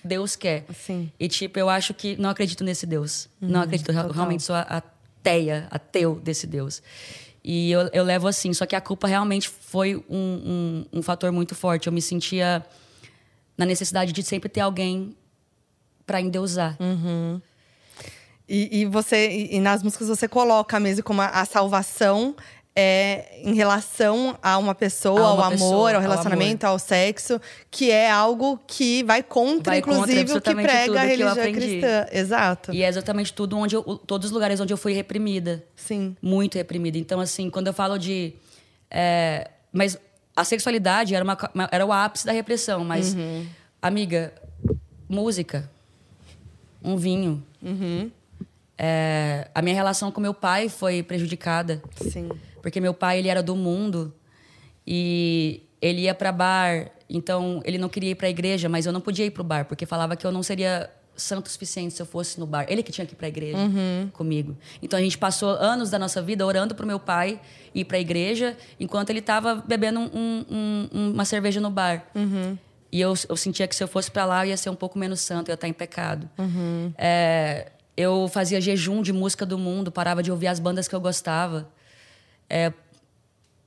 Speaker 2: Deus quer.
Speaker 1: Sim.
Speaker 2: E, tipo, eu acho que não acredito nesse Deus. não acredito, real- realmente sou ateia, ateu desse Deus. E eu, eu levo assim, só que a culpa realmente foi um, um, um fator muito forte. Eu me sentia na necessidade de sempre ter alguém para endeusar.
Speaker 1: E, e você e, e nas músicas você coloca mesmo como a, a salvação é em relação a uma pessoa,
Speaker 2: A
Speaker 1: ao
Speaker 2: uma
Speaker 1: amor,
Speaker 2: pessoa,
Speaker 1: ao
Speaker 2: ao
Speaker 1: relacionamento, ao sexo, que é algo que vai contra,
Speaker 2: Vai contra
Speaker 1: inclusive, o que prega a religião cristã. Exato.
Speaker 2: E é exatamente tudo onde eu, todos os lugares onde eu fui reprimida.
Speaker 1: Sim.
Speaker 2: muito reprimida. Então, assim, quando eu falo de. é, mas a sexualidade era, uma- era o ápice da repressão, mas,
Speaker 1: Uhum.
Speaker 2: amiga, música, um vinho.
Speaker 1: Uhum.
Speaker 2: É, a minha relação com meu pai foi prejudicada,
Speaker 1: Sim.
Speaker 2: porque meu pai ele era do mundo e ele ia para bar, então ele não queria ir para a igreja, mas eu não podia ir para o bar, porque falava que eu não seria santo o suficiente se eu fosse no bar. Ele que tinha que ir para a igreja uhum. comigo. Então a gente passou anos da nossa vida orando para o meu pai ir para a igreja, enquanto ele estava bebendo um, um, uma cerveja no bar. Uhum. E eu, eu sentia que se eu fosse para lá, eu ia ser um pouco menos santo, eu ia estar em pecado. Uhum. É, eu fazia jejum de música do mundo, parava de ouvir as bandas que eu gostava. É,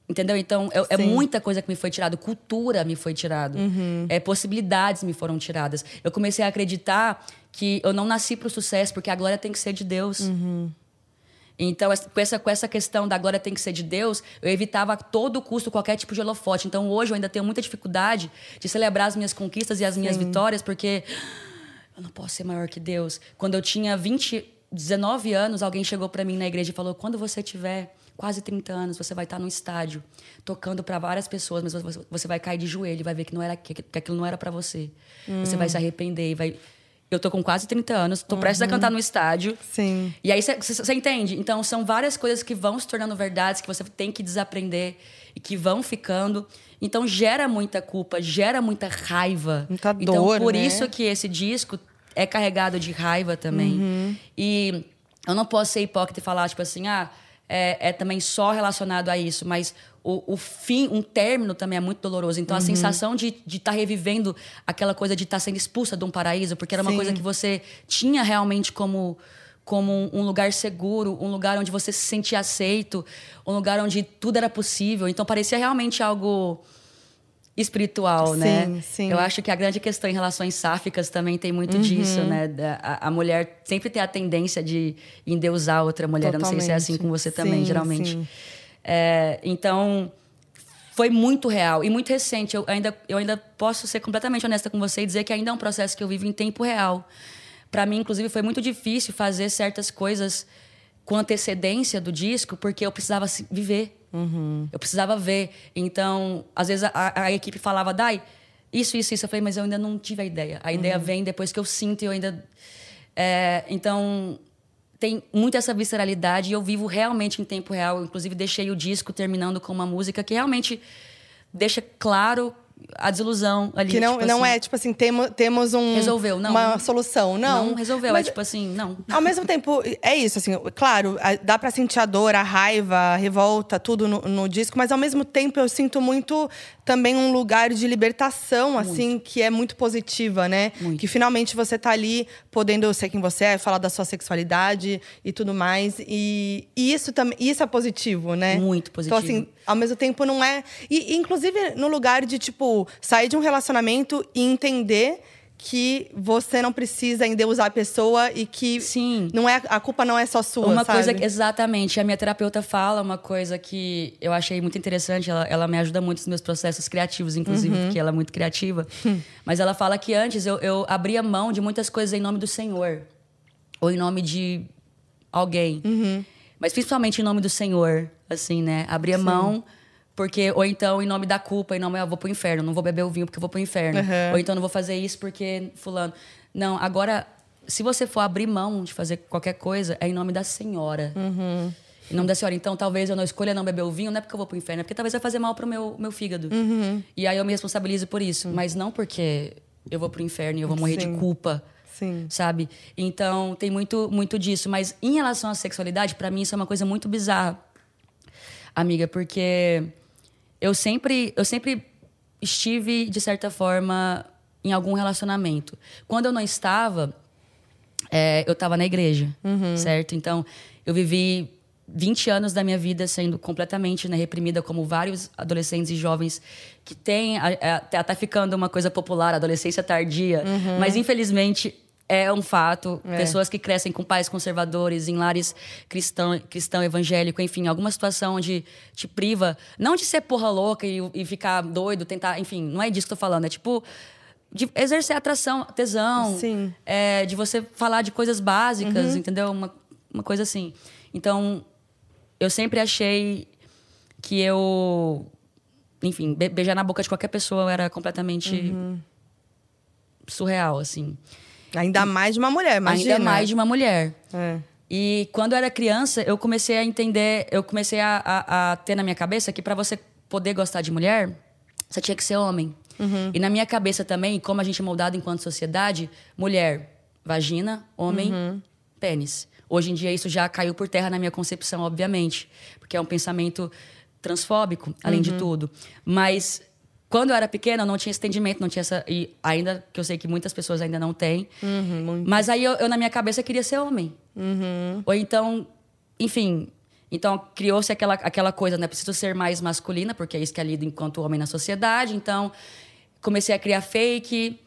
Speaker 2: entendeu? Então, é, é, muita coisa que me foi tirado. Cultura me foi tirado. Uhum. É, possibilidades me foram tiradas. Eu comecei a acreditar que eu não nasci para o sucesso, porque a glória tem que ser de Deus. Uhum. Então, com essa, com essa questão da glória tem que ser de Deus, eu evitava a todo custo qualquer tipo de holofote. Então, hoje eu ainda tenho muita dificuldade de celebrar as minhas conquistas e as minhas Sim. vitórias, porque eu não posso ser maior que Deus. Quando eu tinha 20, 19 anos, alguém chegou para mim na igreja e falou: quando você tiver quase 30 anos, você vai estar no estádio tocando para várias pessoas, mas você vai cair de joelho, vai ver que não era que aquilo não era para você. Hum. Você vai se arrepender e vai eu tô com quase 30 anos, tô uhum. prestes a uhum. cantar no estádio.
Speaker 1: Sim.
Speaker 2: E aí você entende? Então são várias coisas que vão se tornando verdades, que você tem que desaprender e que vão ficando. Então gera muita culpa, gera muita raiva.
Speaker 1: Muita
Speaker 2: então,
Speaker 1: dor,
Speaker 2: por
Speaker 1: né?
Speaker 2: isso que esse disco é carregado de raiva também. Uhum. E eu não posso ser hipócrita e falar, tipo assim, ah, é, é também só relacionado a isso, mas o, o, fim, um término também é muito doloroso. Então, uhum. a sensação de estar de tá revivendo aquela coisa de estar tá sendo expulsa de um paraíso, porque era uma Sim. coisa que você tinha realmente como, como um lugar seguro, um lugar onde você se sentia aceito, um lugar onde tudo era possível. Então, parecia realmente algo espiritual,
Speaker 1: sim,
Speaker 2: né?
Speaker 1: Sim.
Speaker 2: Eu acho que a grande questão em relações sáficas também tem muito uhum. disso, né? A, a, mulher sempre tem a tendência de endeusar outra mulher. Totalmente. Eu não sei se é assim com você também, sim, geralmente. Sim. É, então, foi muito real e muito recente. Eu ainda, eu ainda posso ser completamente honesta com você e dizer que ainda é um processo que eu vivo em tempo real. Para mim, inclusive, foi muito difícil fazer certas coisas com antecedência do disco, porque eu precisava viver. Uhum. Eu precisava ver. Então, às vezes a, a, equipe falava, Dai, isso, isso, isso. Eu falei, mas eu ainda não tive a ideia. A ideia uhum. vem depois que eu sinto e eu ainda. É, então, tem muito essa visceralidade e eu vivo realmente em tempo real. Eu, inclusive, deixei o disco terminando com uma música que realmente deixa claro a desilusão ali.
Speaker 1: Que não,
Speaker 2: tipo
Speaker 1: não
Speaker 2: assim,
Speaker 1: é, tipo assim, temo, temos um,
Speaker 2: resolveu, não,
Speaker 1: uma solução. Não,
Speaker 2: não resolveu. Mas, é tipo assim, não.
Speaker 1: Ao mesmo tempo, é isso, assim, claro, dá pra sentir a dor, a raiva, a revolta, tudo no, no disco, mas ao mesmo tempo eu sinto muito também um lugar de libertação, muito. assim, que é muito positiva, né? Muito. Que finalmente você tá ali podendo ser quem você é, falar da sua sexualidade e tudo mais. E, e isso também, isso é positivo, né?
Speaker 2: Muito positivo.
Speaker 1: Então, assim, ao mesmo tempo não é. E, inclusive, no lugar de, tipo, sair de um relacionamento e entender que você não precisa endeusar a pessoa e que
Speaker 2: Sim.
Speaker 1: não é a culpa não é só sua,
Speaker 2: uma
Speaker 1: sabe?
Speaker 2: coisa exatamente a minha terapeuta fala uma coisa que eu achei muito interessante ela, ela me ajuda muito nos meus processos criativos inclusive uhum. porque ela é muito criativa [laughs] mas ela fala que antes eu, eu abria mão de muitas coisas em nome do Senhor ou em nome de alguém uhum. mas principalmente em nome do Senhor assim né abria Sim. mão porque, ou então, em nome da culpa, em nome, eu vou pro inferno, não vou beber o vinho porque eu vou pro inferno. Uhum. Ou então, não vou fazer isso porque fulano. Não, agora, se você for abrir mão de fazer qualquer coisa, é em nome da senhora. Uhum. Em nome da senhora. Então, talvez eu não escolha não beber o vinho, não é porque eu vou pro inferno, é porque talvez vai fazer mal pro meu, meu fígado. Uhum. E aí eu me responsabilizo por isso. Uhum. Mas não porque eu vou pro inferno e eu vou morrer Sim. de culpa.
Speaker 1: Sim.
Speaker 2: Sabe? Então, tem muito, muito disso. Mas em relação à sexualidade, para mim isso é uma coisa muito bizarra, amiga, porque eu sempre, eu sempre estive, de certa forma, em algum relacionamento. Quando eu não estava, é, eu estava na igreja, uhum. certo? Então, eu vivi 20 anos da minha vida sendo completamente né, reprimida, como vários adolescentes e jovens que têm. Está ficando uma coisa popular, adolescência tardia. Uhum. Mas, infelizmente, é um fato. É. Pessoas que crescem com pais conservadores, em lares cristão, cristão evangélico, enfim, alguma situação onde te priva, não de ser porra louca e, e ficar doido, tentar, enfim, não é disso que eu tô falando, é tipo de exercer atração, tesão,
Speaker 1: Sim.
Speaker 2: É, de você falar de coisas básicas, uhum. entendeu? Uma, uma coisa assim. Então, eu sempre achei que eu, enfim, beijar na boca de qualquer pessoa era completamente uhum. surreal, assim.
Speaker 1: Ainda mais de uma mulher, imagina.
Speaker 2: Ainda mais de uma mulher.
Speaker 1: É.
Speaker 2: E quando eu era criança, eu comecei a entender, eu comecei a, a, a ter na minha cabeça que para você poder gostar de mulher, você tinha que ser homem.
Speaker 1: Uhum.
Speaker 2: E na minha cabeça também, como a gente é moldado enquanto sociedade, mulher, vagina, homem,
Speaker 1: Uhum.
Speaker 2: pênis. Hoje em dia isso já caiu por terra na minha concepção, obviamente, porque é um pensamento transfóbico, além
Speaker 1: Uhum.
Speaker 2: de tudo. Mas quando eu era pequena, eu não tinha esse entendimento, não tinha essa. E ainda que eu sei que muitas pessoas ainda não têm.
Speaker 1: Uhum,
Speaker 2: Mas aí eu, eu, na minha cabeça, queria ser homem. Ou então, enfim. Então, criou-se aquela, aquela coisa, né? Preciso ser mais masculina, porque é isso que é lido enquanto homem na sociedade. Então, comecei a criar fake,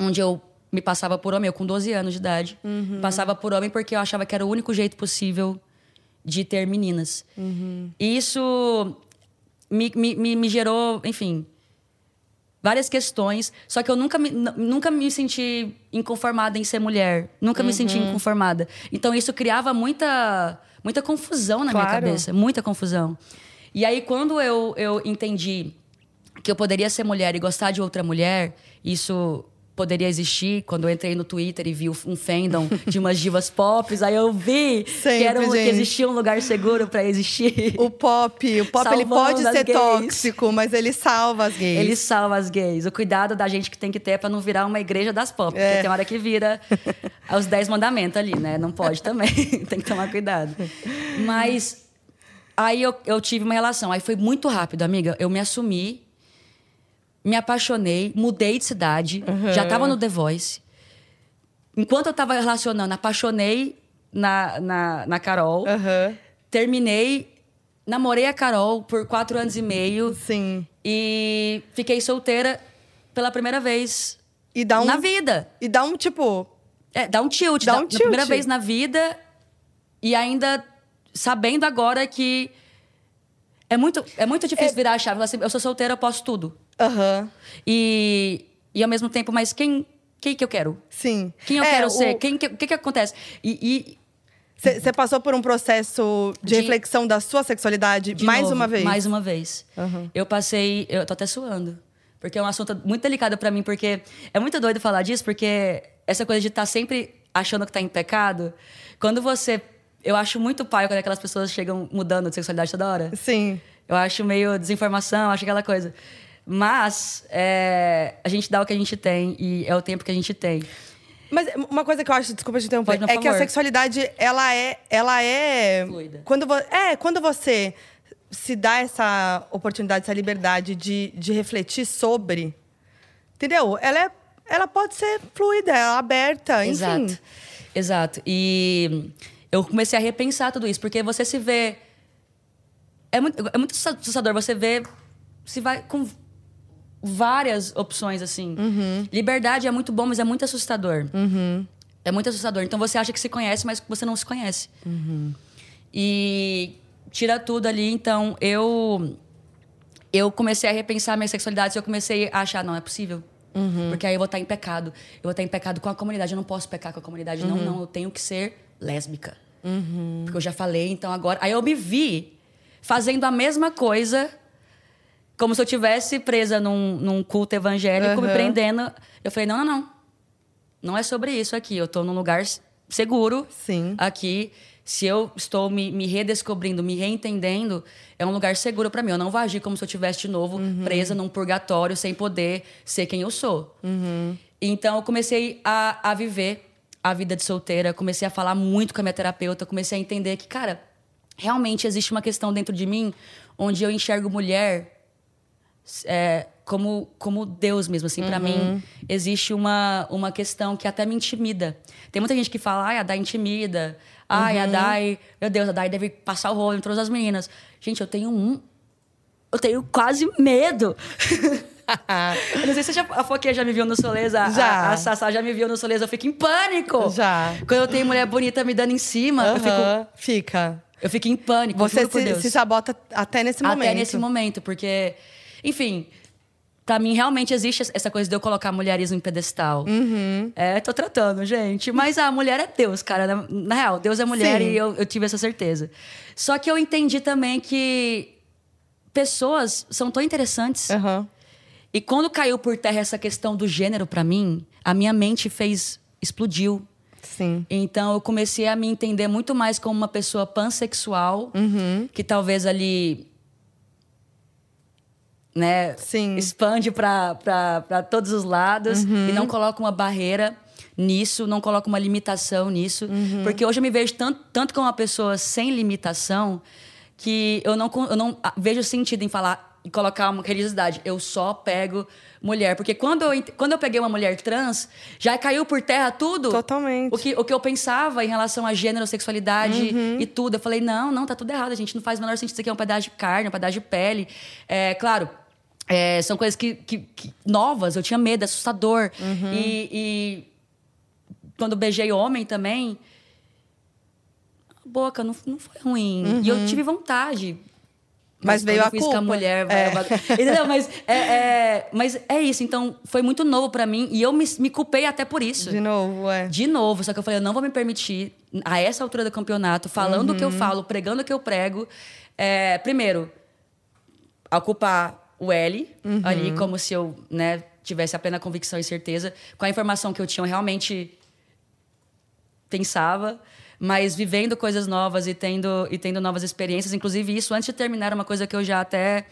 Speaker 2: onde eu me passava por homem, eu com 12 anos de idade. Passava por homem porque eu achava que era o único jeito possível de ter meninas. E isso me, me, me, me gerou, enfim, várias questões. Só que eu nunca me, nunca me senti inconformada em ser mulher. Nunca me senti inconformada. Então isso criava muita, muita confusão na minha
Speaker 1: Claro.
Speaker 2: cabeça. Muita confusão. E aí, quando eu, eu entendi que eu poderia ser mulher e gostar de outra mulher, isso poderia existir. Quando eu entrei no Twitter e vi um fandom [laughs] de umas divas pop, aí eu vi que, era um,
Speaker 1: Sempre,
Speaker 2: que existia um lugar seguro para existir.
Speaker 1: O pop, o pop ele pode ser
Speaker 2: gays.
Speaker 1: tóxico, mas ele salva as gays.
Speaker 2: Ele salva as gays. O cuidado da gente que tem que ter é pra não virar uma igreja das pop. Porque
Speaker 1: É.
Speaker 2: tem hora que vira os dez mandamentos ali, né? Não pode também. [laughs] tem que tomar cuidado. Mas aí eu, eu tive uma relação. Aí foi muito rápido, amiga. Eu me assumi, me apaixonei, mudei de cidade. Já tava no The Voice. Enquanto eu tava relacionando, apaixonei na, na, na Carol.
Speaker 1: Aham.
Speaker 2: Terminei, namorei a Carol por quatro anos e meio.
Speaker 1: Sim.
Speaker 2: E fiquei solteira pela primeira vez
Speaker 1: E dá um.
Speaker 2: na vida.
Speaker 1: E dá um tipo.
Speaker 2: É, dá um tilt.
Speaker 1: Dá
Speaker 2: Dá,
Speaker 1: um tilt.
Speaker 2: primeira vez na vida e ainda sabendo agora que é muito, é muito difícil virar a chave. Falar assim, eu sou solteira, eu posso tudo.
Speaker 1: Aham.
Speaker 2: E, e ao mesmo tempo, mas quem, quem que eu quero?
Speaker 1: Sim.
Speaker 2: Quem eu
Speaker 1: É,
Speaker 2: quero
Speaker 1: o-
Speaker 2: ser? Quem que, o que que acontece? E,
Speaker 1: Você passou por um processo de,
Speaker 2: De-
Speaker 1: reflexão da sua sexualidade
Speaker 2: de
Speaker 1: mais
Speaker 2: novo,
Speaker 1: uma vez?
Speaker 2: Mais uma vez.
Speaker 1: Aham.
Speaker 2: Eu passei, eu tô até suando. Porque é um assunto muito delicado pra mim, porque é muito doido falar disso, porque essa coisa de estar sempre achando que tá em pecado, quando você. Eu acho muito pai quando aquelas pessoas chegam mudando de sexualidade toda hora.
Speaker 1: Sim.
Speaker 2: Eu acho meio desinformação, acho aquela coisa. Mas é, a gente dá o que a gente tem e é o tempo que a gente tem.
Speaker 1: Mas uma coisa que eu acho, desculpa te interromper, é que a sexualidade, ela é. Ela é.
Speaker 2: Fluida.
Speaker 1: Quando é, quando você se dá essa oportunidade, essa liberdade de, de refletir sobre. Entendeu? Ela, é, ela pode ser fluida, ela é aberta, enfim.
Speaker 2: Exato. Exato. E eu comecei a repensar tudo isso, porque você se vê. É muito, é muito assustador você ver. Se vai com várias opções, assim. Liberdade é muito bom, mas é muito assustador. É muito assustador. Então você acha que se conhece, mas você não se conhece. E tira tudo ali. Então eu. Eu comecei a repensar minha sexualidade. Eu comecei a achar, não é possível. Porque aí eu vou estar em pecado. Eu vou estar em pecado com a comunidade. Eu não posso pecar com a comunidade. Não, não. Eu tenho que ser lésbica. Porque eu já falei, então agora. Aí eu me vi fazendo a mesma coisa, como se eu tivesse presa num, num culto evangélico, me
Speaker 1: Aham.
Speaker 2: prendendo. Eu falei: não, não, não. Não é sobre isso aqui. Eu tô num lugar seguro
Speaker 1: Sim.
Speaker 2: aqui. Se eu estou me, me redescobrindo, me reentendendo, é um lugar seguro para mim. Eu não vou agir como se eu estivesse de novo presa num purgatório sem poder ser quem eu sou. Então eu comecei a, a viver a vida de solteira, comecei a falar muito com a minha terapeuta, comecei a entender que, cara, realmente existe uma questão dentro de mim onde eu enxergo mulher é, como, como Deus mesmo, assim. Pra mim, existe uma, uma questão que até me intimida. Tem muita gente que fala, ai, a Dai intimida. Ai, a Dai... Meu Deus, a Dai deve passar o rolo em todas as meninas. Gente, eu tenho um... Eu tenho quase medo. [laughs] eu não sei se já, a Foquinha já me viu no Soleza.
Speaker 1: Já.
Speaker 2: A, a Sassá já me viu no Soleza. Eu fico em pânico.
Speaker 1: Já.
Speaker 2: Quando eu tenho mulher bonita me dando em cima, eu, fico,
Speaker 1: Fica.
Speaker 2: eu fico em pânico.
Speaker 1: Você se, se sabota até nesse momento.
Speaker 2: Até nesse momento, porque, enfim, pra mim realmente existe essa coisa de eu colocar mulherismo em pedestal.
Speaker 1: Uhum.
Speaker 2: É, tô tratando, gente. Mas a mulher é Deus, cara. Na, na real, Deus é mulher
Speaker 1: Sim.
Speaker 2: e eu, eu tive essa certeza. Só que eu entendi também que pessoas são tão interessantes.
Speaker 1: Aham.
Speaker 2: E quando caiu por terra essa questão do gênero pra mim, a minha mente fez. explodiu.
Speaker 1: Sim.
Speaker 2: Então eu comecei a me entender muito mais como uma pessoa pansexual, que talvez ali né,
Speaker 1: Sim.
Speaker 2: expande para todos os lados e não coloca uma barreira nisso, não coloca uma limitação nisso. Porque hoje eu me vejo tanto, tanto como uma pessoa sem limitação que eu não, eu não ah, vejo sentido em falar e colocar uma religiosidade. Eu só pego mulher. Porque quando eu, quando eu peguei uma mulher trans, já caiu por terra tudo.
Speaker 1: Totalmente.
Speaker 2: O que, o que eu pensava em relação a gênero, sexualidade e tudo. Eu falei, não, não, tá tudo errado. A gente não faz o menor sentido. Isso aqui é um pedaço de carne, um pedaço de pele. É, claro, é, são coisas que, que- que- novas. Eu tinha medo, assustador. E, e quando beijei homem também, a boca não, não foi ruim. E eu tive vontade.
Speaker 1: Mas veio
Speaker 2: quando
Speaker 1: a
Speaker 2: fiz com
Speaker 1: culpa.
Speaker 2: a mulher,
Speaker 1: É. [laughs]
Speaker 2: Entendeu? Mas é, é- mas é isso. Então, foi muito novo pra mim. E eu me, me culpei até por isso.
Speaker 1: De novo, é.
Speaker 2: De novo, só que eu falei, eu não vou me permitir, a essa altura do campeonato, falando o que eu
Speaker 1: Uhum.
Speaker 2: falo, pregando o que eu prego. é, primeiro, ocupar o L
Speaker 1: Uhum.
Speaker 2: ali, como se eu né, tivesse a plena convicção e certeza. Com a informação que eu tinha, eu realmente pensava. Mas vivendo coisas novas e tendo, e tendo novas experiências. Inclusive, isso antes de terminar, uma coisa que eu já até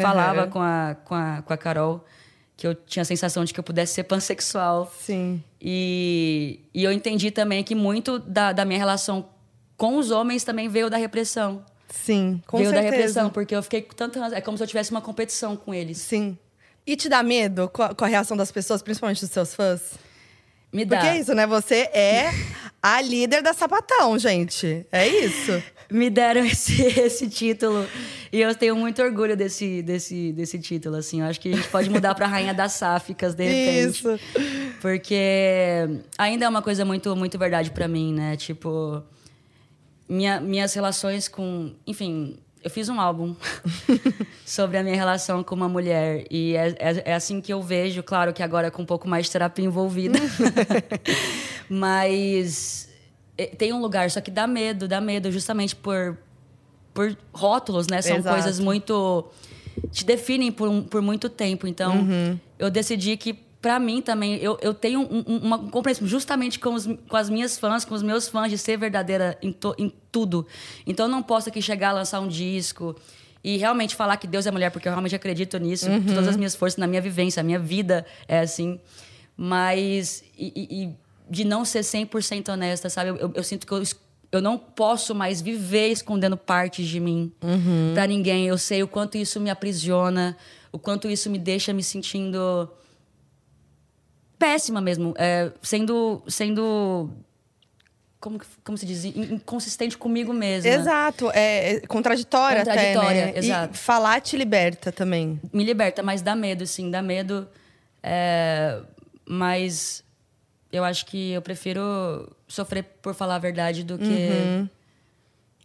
Speaker 2: falava
Speaker 1: Uhum.
Speaker 2: com, a, com, a, com a Carol. Que eu tinha a sensação de que eu pudesse ser pansexual.
Speaker 1: Sim.
Speaker 2: E, e eu entendi também que muito da, da minha relação com os homens também veio da repressão.
Speaker 1: Sim, com
Speaker 2: veio
Speaker 1: certeza.
Speaker 2: da repressão, porque eu fiquei com tanta. É como se eu tivesse uma competição com eles.
Speaker 1: Sim. E te dá medo com a, com a reação das pessoas, principalmente dos seus fãs?
Speaker 2: Me dá.
Speaker 1: Porque é isso, né? Você é a líder da sapatão, gente. É isso.
Speaker 2: Me deram esse, [laughs] esse título. E eu tenho muito orgulho desse, desse, desse título, assim. Eu acho que a gente pode mudar pra Rainha das Sáficas, de repente.
Speaker 1: Isso.
Speaker 2: Porque ainda é uma coisa muito, muito verdade pra mim, né? Tipo, minha, minhas relações com. Enfim, eu fiz um álbum [laughs] sobre a minha relação com uma mulher. E é, é, é assim que eu vejo, claro que agora com um pouco mais de terapia envolvida. [laughs] Mas é, tem um lugar, só que dá medo, dá medo, justamente por, por rótulos, né? São
Speaker 1: Exato.
Speaker 2: coisas muito. te definem por, um- por muito tempo. Então,
Speaker 1: Uhum.
Speaker 2: eu decidi que, pra mim também, eu, eu tenho um- um- uma compreensão justamente com, os, com as minhas fãs, com os meus fãs, de ser verdadeira em, to- em tudo. Então, eu não posso aqui chegar a lançar um disco. E realmente falar que Deus é mulher, porque eu realmente acredito nisso,
Speaker 1: Uhum.
Speaker 2: com todas as minhas forças, na minha vivência, a minha vida é assim. Mas. E, e- de não ser 100% honesta, sabe? Eu, eu- eu sinto que eu, eu não posso mais viver escondendo partes de mim pra ninguém. Eu sei o quanto isso me aprisiona, o quanto isso me deixa me sentindo péssima mesmo, é, sendo sendo como como se diz In- inconsistente comigo mesma.
Speaker 1: Exato. É, é contraditória,
Speaker 2: Contraditória,
Speaker 1: até, né?
Speaker 2: exato.
Speaker 1: E falar te liberta também.
Speaker 2: me liberta, mas dá medo, sim, dá medo. É, mas eu acho que eu prefiro sofrer por falar a verdade do que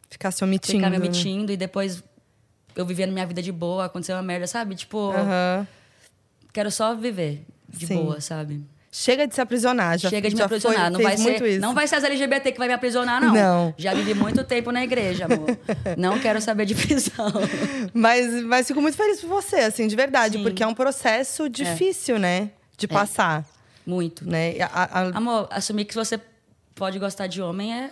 Speaker 1: Ficar se omitindo.
Speaker 2: ficar me
Speaker 1: né?
Speaker 2: omitindo e depois eu vivendo minha vida de boa, aconteceu uma merda, sabe? Tipo,
Speaker 1: Aham.
Speaker 2: quero só viver de
Speaker 1: Sim.
Speaker 2: boa, sabe?
Speaker 1: Chega de se aprisionar. Já,
Speaker 2: Chega de me aprisionar.
Speaker 1: Foi,
Speaker 2: não, vai ser,
Speaker 1: isso.
Speaker 2: não vai ser as LGBT que vai me aprisionar, não.
Speaker 1: Não.
Speaker 2: Já vivi muito tempo na igreja, amor. não quero saber de prisão. [laughs]
Speaker 1: Mas, mas fico muito feliz por você, assim, de verdade.
Speaker 2: Sim.
Speaker 1: Porque é um processo difícil, né? De passar,
Speaker 2: Muito.
Speaker 1: né? A- a-
Speaker 2: Amor, assumir que você pode gostar de homem é.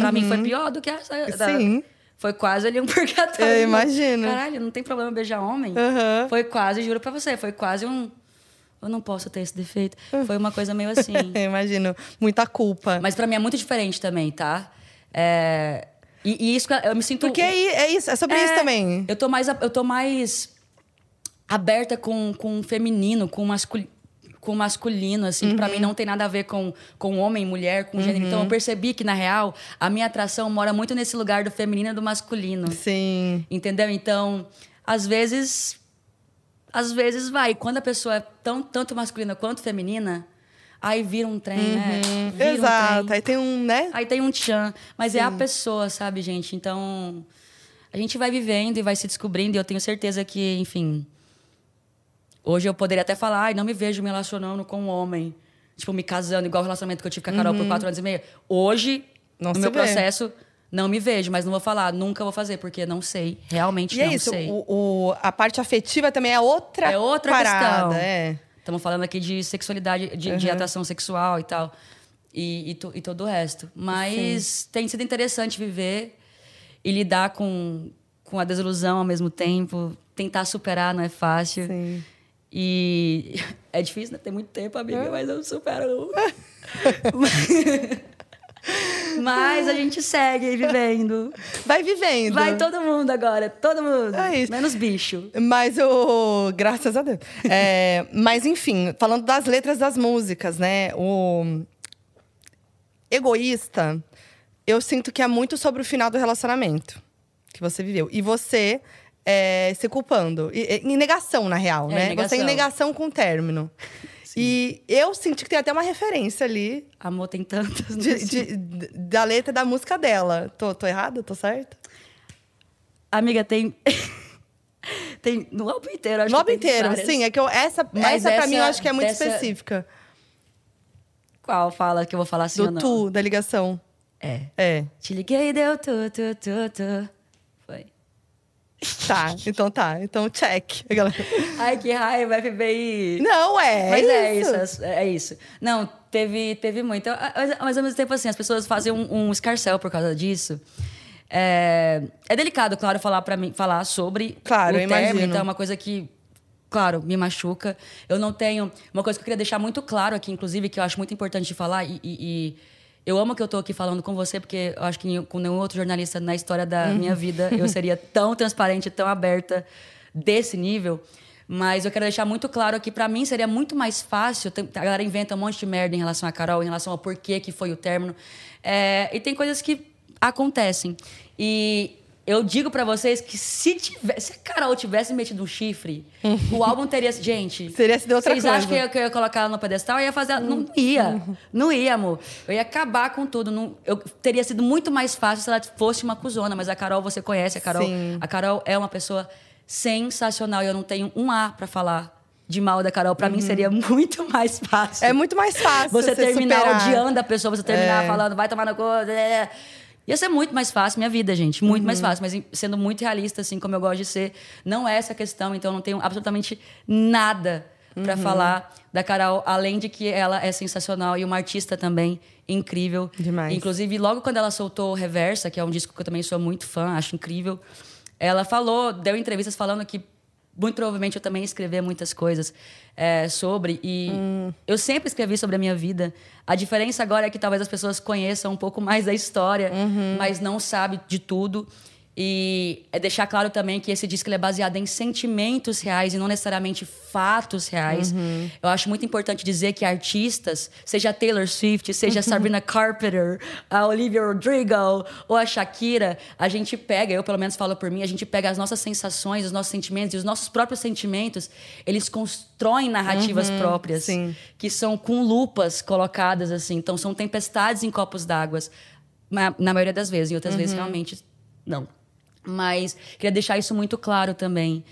Speaker 2: Pra mim foi pior do que essa. da-
Speaker 1: Uhum. Sim.
Speaker 2: Foi quase ali um [laughs] purgatório.
Speaker 1: Eu imagino.
Speaker 2: Caralho, não tem problema beijar homem.
Speaker 1: Aham.
Speaker 2: Foi quase, juro pra você, foi quase um. Eu não posso ter esse defeito.
Speaker 1: Ah.
Speaker 2: Foi uma coisa meio assim. [laughs]
Speaker 1: Eu imagino. Muita culpa.
Speaker 2: Mas pra mim é muito diferente também, tá? É, E, e isso eu me sinto.
Speaker 1: Porque é, é isso, é sobre isso
Speaker 2: É,
Speaker 1: também.
Speaker 2: Eu tô mais, eu tô mais aberta com, com o feminino, com o masculino. Com o masculino, assim,
Speaker 1: Uhum.
Speaker 2: mim não tem nada a ver com, com homem, mulher, com gênero. Então eu percebi que, na real, a minha atração mora muito nesse lugar do feminino e do masculino.
Speaker 1: Sim.
Speaker 2: Entendeu? Então, às vezes. Às vezes vai. Quando a pessoa é tão, tanto masculina quanto feminina, aí vira um trem, né? Vira um
Speaker 1: Exato.
Speaker 2: trem.
Speaker 1: Aí tem um, né?
Speaker 2: Aí tem um tchan. Mas é a pessoa, sabe, gente? Então, a gente vai vivendo e vai se descobrindo. E eu tenho certeza que, enfim. Hoje eu poderia até falar, ai, não me vejo me relacionando com um homem. Tipo, me casando, igual o relacionamento que eu tive com a Carol por quatro anos e meio. Hoje,
Speaker 1: Não
Speaker 2: no meu
Speaker 1: vê.
Speaker 2: processo, não me vejo, mas não vou falar, nunca vou fazer, porque não sei. Realmente
Speaker 1: E
Speaker 2: não
Speaker 1: é isso,
Speaker 2: sei.
Speaker 1: o, o- a parte afetiva também é outra
Speaker 2: É outra
Speaker 1: parada,
Speaker 2: questão.
Speaker 1: É.
Speaker 2: Estamos falando aqui de sexualidade, de, de atração sexual e tal. E, e, to- e todo o resto. Mas tem sido interessante viver e lidar com, com a desilusão ao mesmo tempo. Tentar superar não é fácil.
Speaker 1: Sim.
Speaker 2: E [laughs] é difícil, né? Tem muito tempo, amiga, mas eu supero. [laughs] mas a gente segue vivendo.
Speaker 1: Vai vivendo.
Speaker 2: Vai todo mundo agora, todo mundo.
Speaker 1: É isso.
Speaker 2: Menos bicho.
Speaker 1: Mas o. Graças a Deus. É, mas, enfim, falando das letras das músicas, né? O. Egoísta, eu sinto que é muito sobre o final do relacionamento que você viveu. E você é, se culpando. E- e- Em negação, na real,
Speaker 2: É,
Speaker 1: né?
Speaker 2: negação.
Speaker 1: Você em negação com o término. E eu senti que tem até uma referência ali
Speaker 2: Amor tem tantas.
Speaker 1: de- de- da letra da música dela. Tô, tô errada? Tô certa?
Speaker 2: Amiga, tem. [laughs] tem no álbum inteiro, acho
Speaker 1: No álbum inteiro,
Speaker 2: várias.
Speaker 1: sim. É que eu, essa,
Speaker 2: Mas
Speaker 1: essa pra mim eu
Speaker 2: essa-
Speaker 1: acho que é muito
Speaker 2: dessa-
Speaker 1: específica.
Speaker 2: Qual fala que eu vou falar assim
Speaker 1: Do tu, da ligação.
Speaker 2: É.
Speaker 1: É.
Speaker 2: Te liguei e deu tu, tu, tu, tu.
Speaker 1: Tá, então tá. Então check.
Speaker 2: Ai, que raiva, FBI.
Speaker 1: Não, é.
Speaker 2: Mas
Speaker 1: é
Speaker 2: é
Speaker 1: isso.
Speaker 2: isso, é, é isso. Não, teve, teve muito. Mas, mas ao mesmo tempo, assim, as pessoas fazem um, um escarcel por causa disso. É, é delicado, claro, falar para mim, falar sobre
Speaker 1: Claro,
Speaker 2: o
Speaker 1: eu
Speaker 2: término,
Speaker 1: imagino.
Speaker 2: então é uma coisa que, claro, me machuca. Eu não tenho. Uma coisa que eu queria deixar muito claro aqui, inclusive, que eu acho muito importante de falar, e- e eu amo que eu tô aqui falando com você, porque eu acho que com nenhum outro jornalista na história da
Speaker 1: Uhum.
Speaker 2: minha vida eu [laughs] seria tão transparente, tão aberta desse nível. Mas eu quero deixar muito claro que pra mim seria muito mais fácil. tem- A galera inventa um monte de merda em relação a Carol, em relação ao porquê que foi o término. É, e tem coisas que acontecem. E eu digo pra vocês que se, tivesse, se a Carol tivesse metido um chifre, o [laughs] álbum teria. Gente.
Speaker 1: Seria sido outra
Speaker 2: vocês
Speaker 1: coisa.
Speaker 2: acham que eu, que eu ia colocar ela no pedestal? Eu ia fazer. ela- Não ia. Não ia, amor. Eu ia acabar com tudo. Não, eu teria sido muito mais fácil se ela fosse uma cuzona. Mas a Carol, você conhece a Carol.
Speaker 1: Sim.
Speaker 2: A Carol é uma pessoa sensacional. E eu não tenho um A pra falar de mal da Carol. Pra mim seria muito mais fácil.
Speaker 1: Uhum. É muito mais fácil
Speaker 2: Você terminar
Speaker 1: superar.
Speaker 2: odiando a pessoa, você terminar
Speaker 1: É.
Speaker 2: falando, vai tomar no cu. Ia ser muito mais fácil, minha vida, gente. Muito
Speaker 1: Uhum.
Speaker 2: mais fácil. Mas sendo muito realista, assim, como eu gosto de ser, não é essa a questão. Então, eu não tenho absolutamente nada pra
Speaker 1: Uhum.
Speaker 2: falar da Carol, além de que ela é sensacional e uma artista também incrível.
Speaker 1: Demais.
Speaker 2: Inclusive, logo quando ela soltou Reversa, que é um disco que eu também sou muito fã, acho incrível, ela falou, deu entrevistas falando que muito provavelmente eu também escrever muitas coisas é, sobre. E
Speaker 1: Hum.
Speaker 2: eu sempre escrevi sobre a minha vida. A diferença agora é que talvez as pessoas conheçam um pouco mais da história,
Speaker 1: Uhum.
Speaker 2: mas não sabe de tudo. E é deixar claro também que esse disco é baseado em sentimentos reais e não necessariamente fatos reais.
Speaker 1: Uhum.
Speaker 2: Eu acho muito importante dizer que artistas, seja a Taylor Swift, seja a Sabrina Carpenter, a Olivia Rodrigo ou a Shakira, a gente pega, eu pelo menos falo por mim, a gente pega as nossas sensações, os nossos sentimentos e os nossos próprios sentimentos, eles constroem narrativas próprias
Speaker 1: sim.
Speaker 2: que são com lupas colocadas assim. Então são tempestades em copos d'água. Na, na maioria das vezes, em outras vezes realmente não. Mas queria deixar isso muito claro também.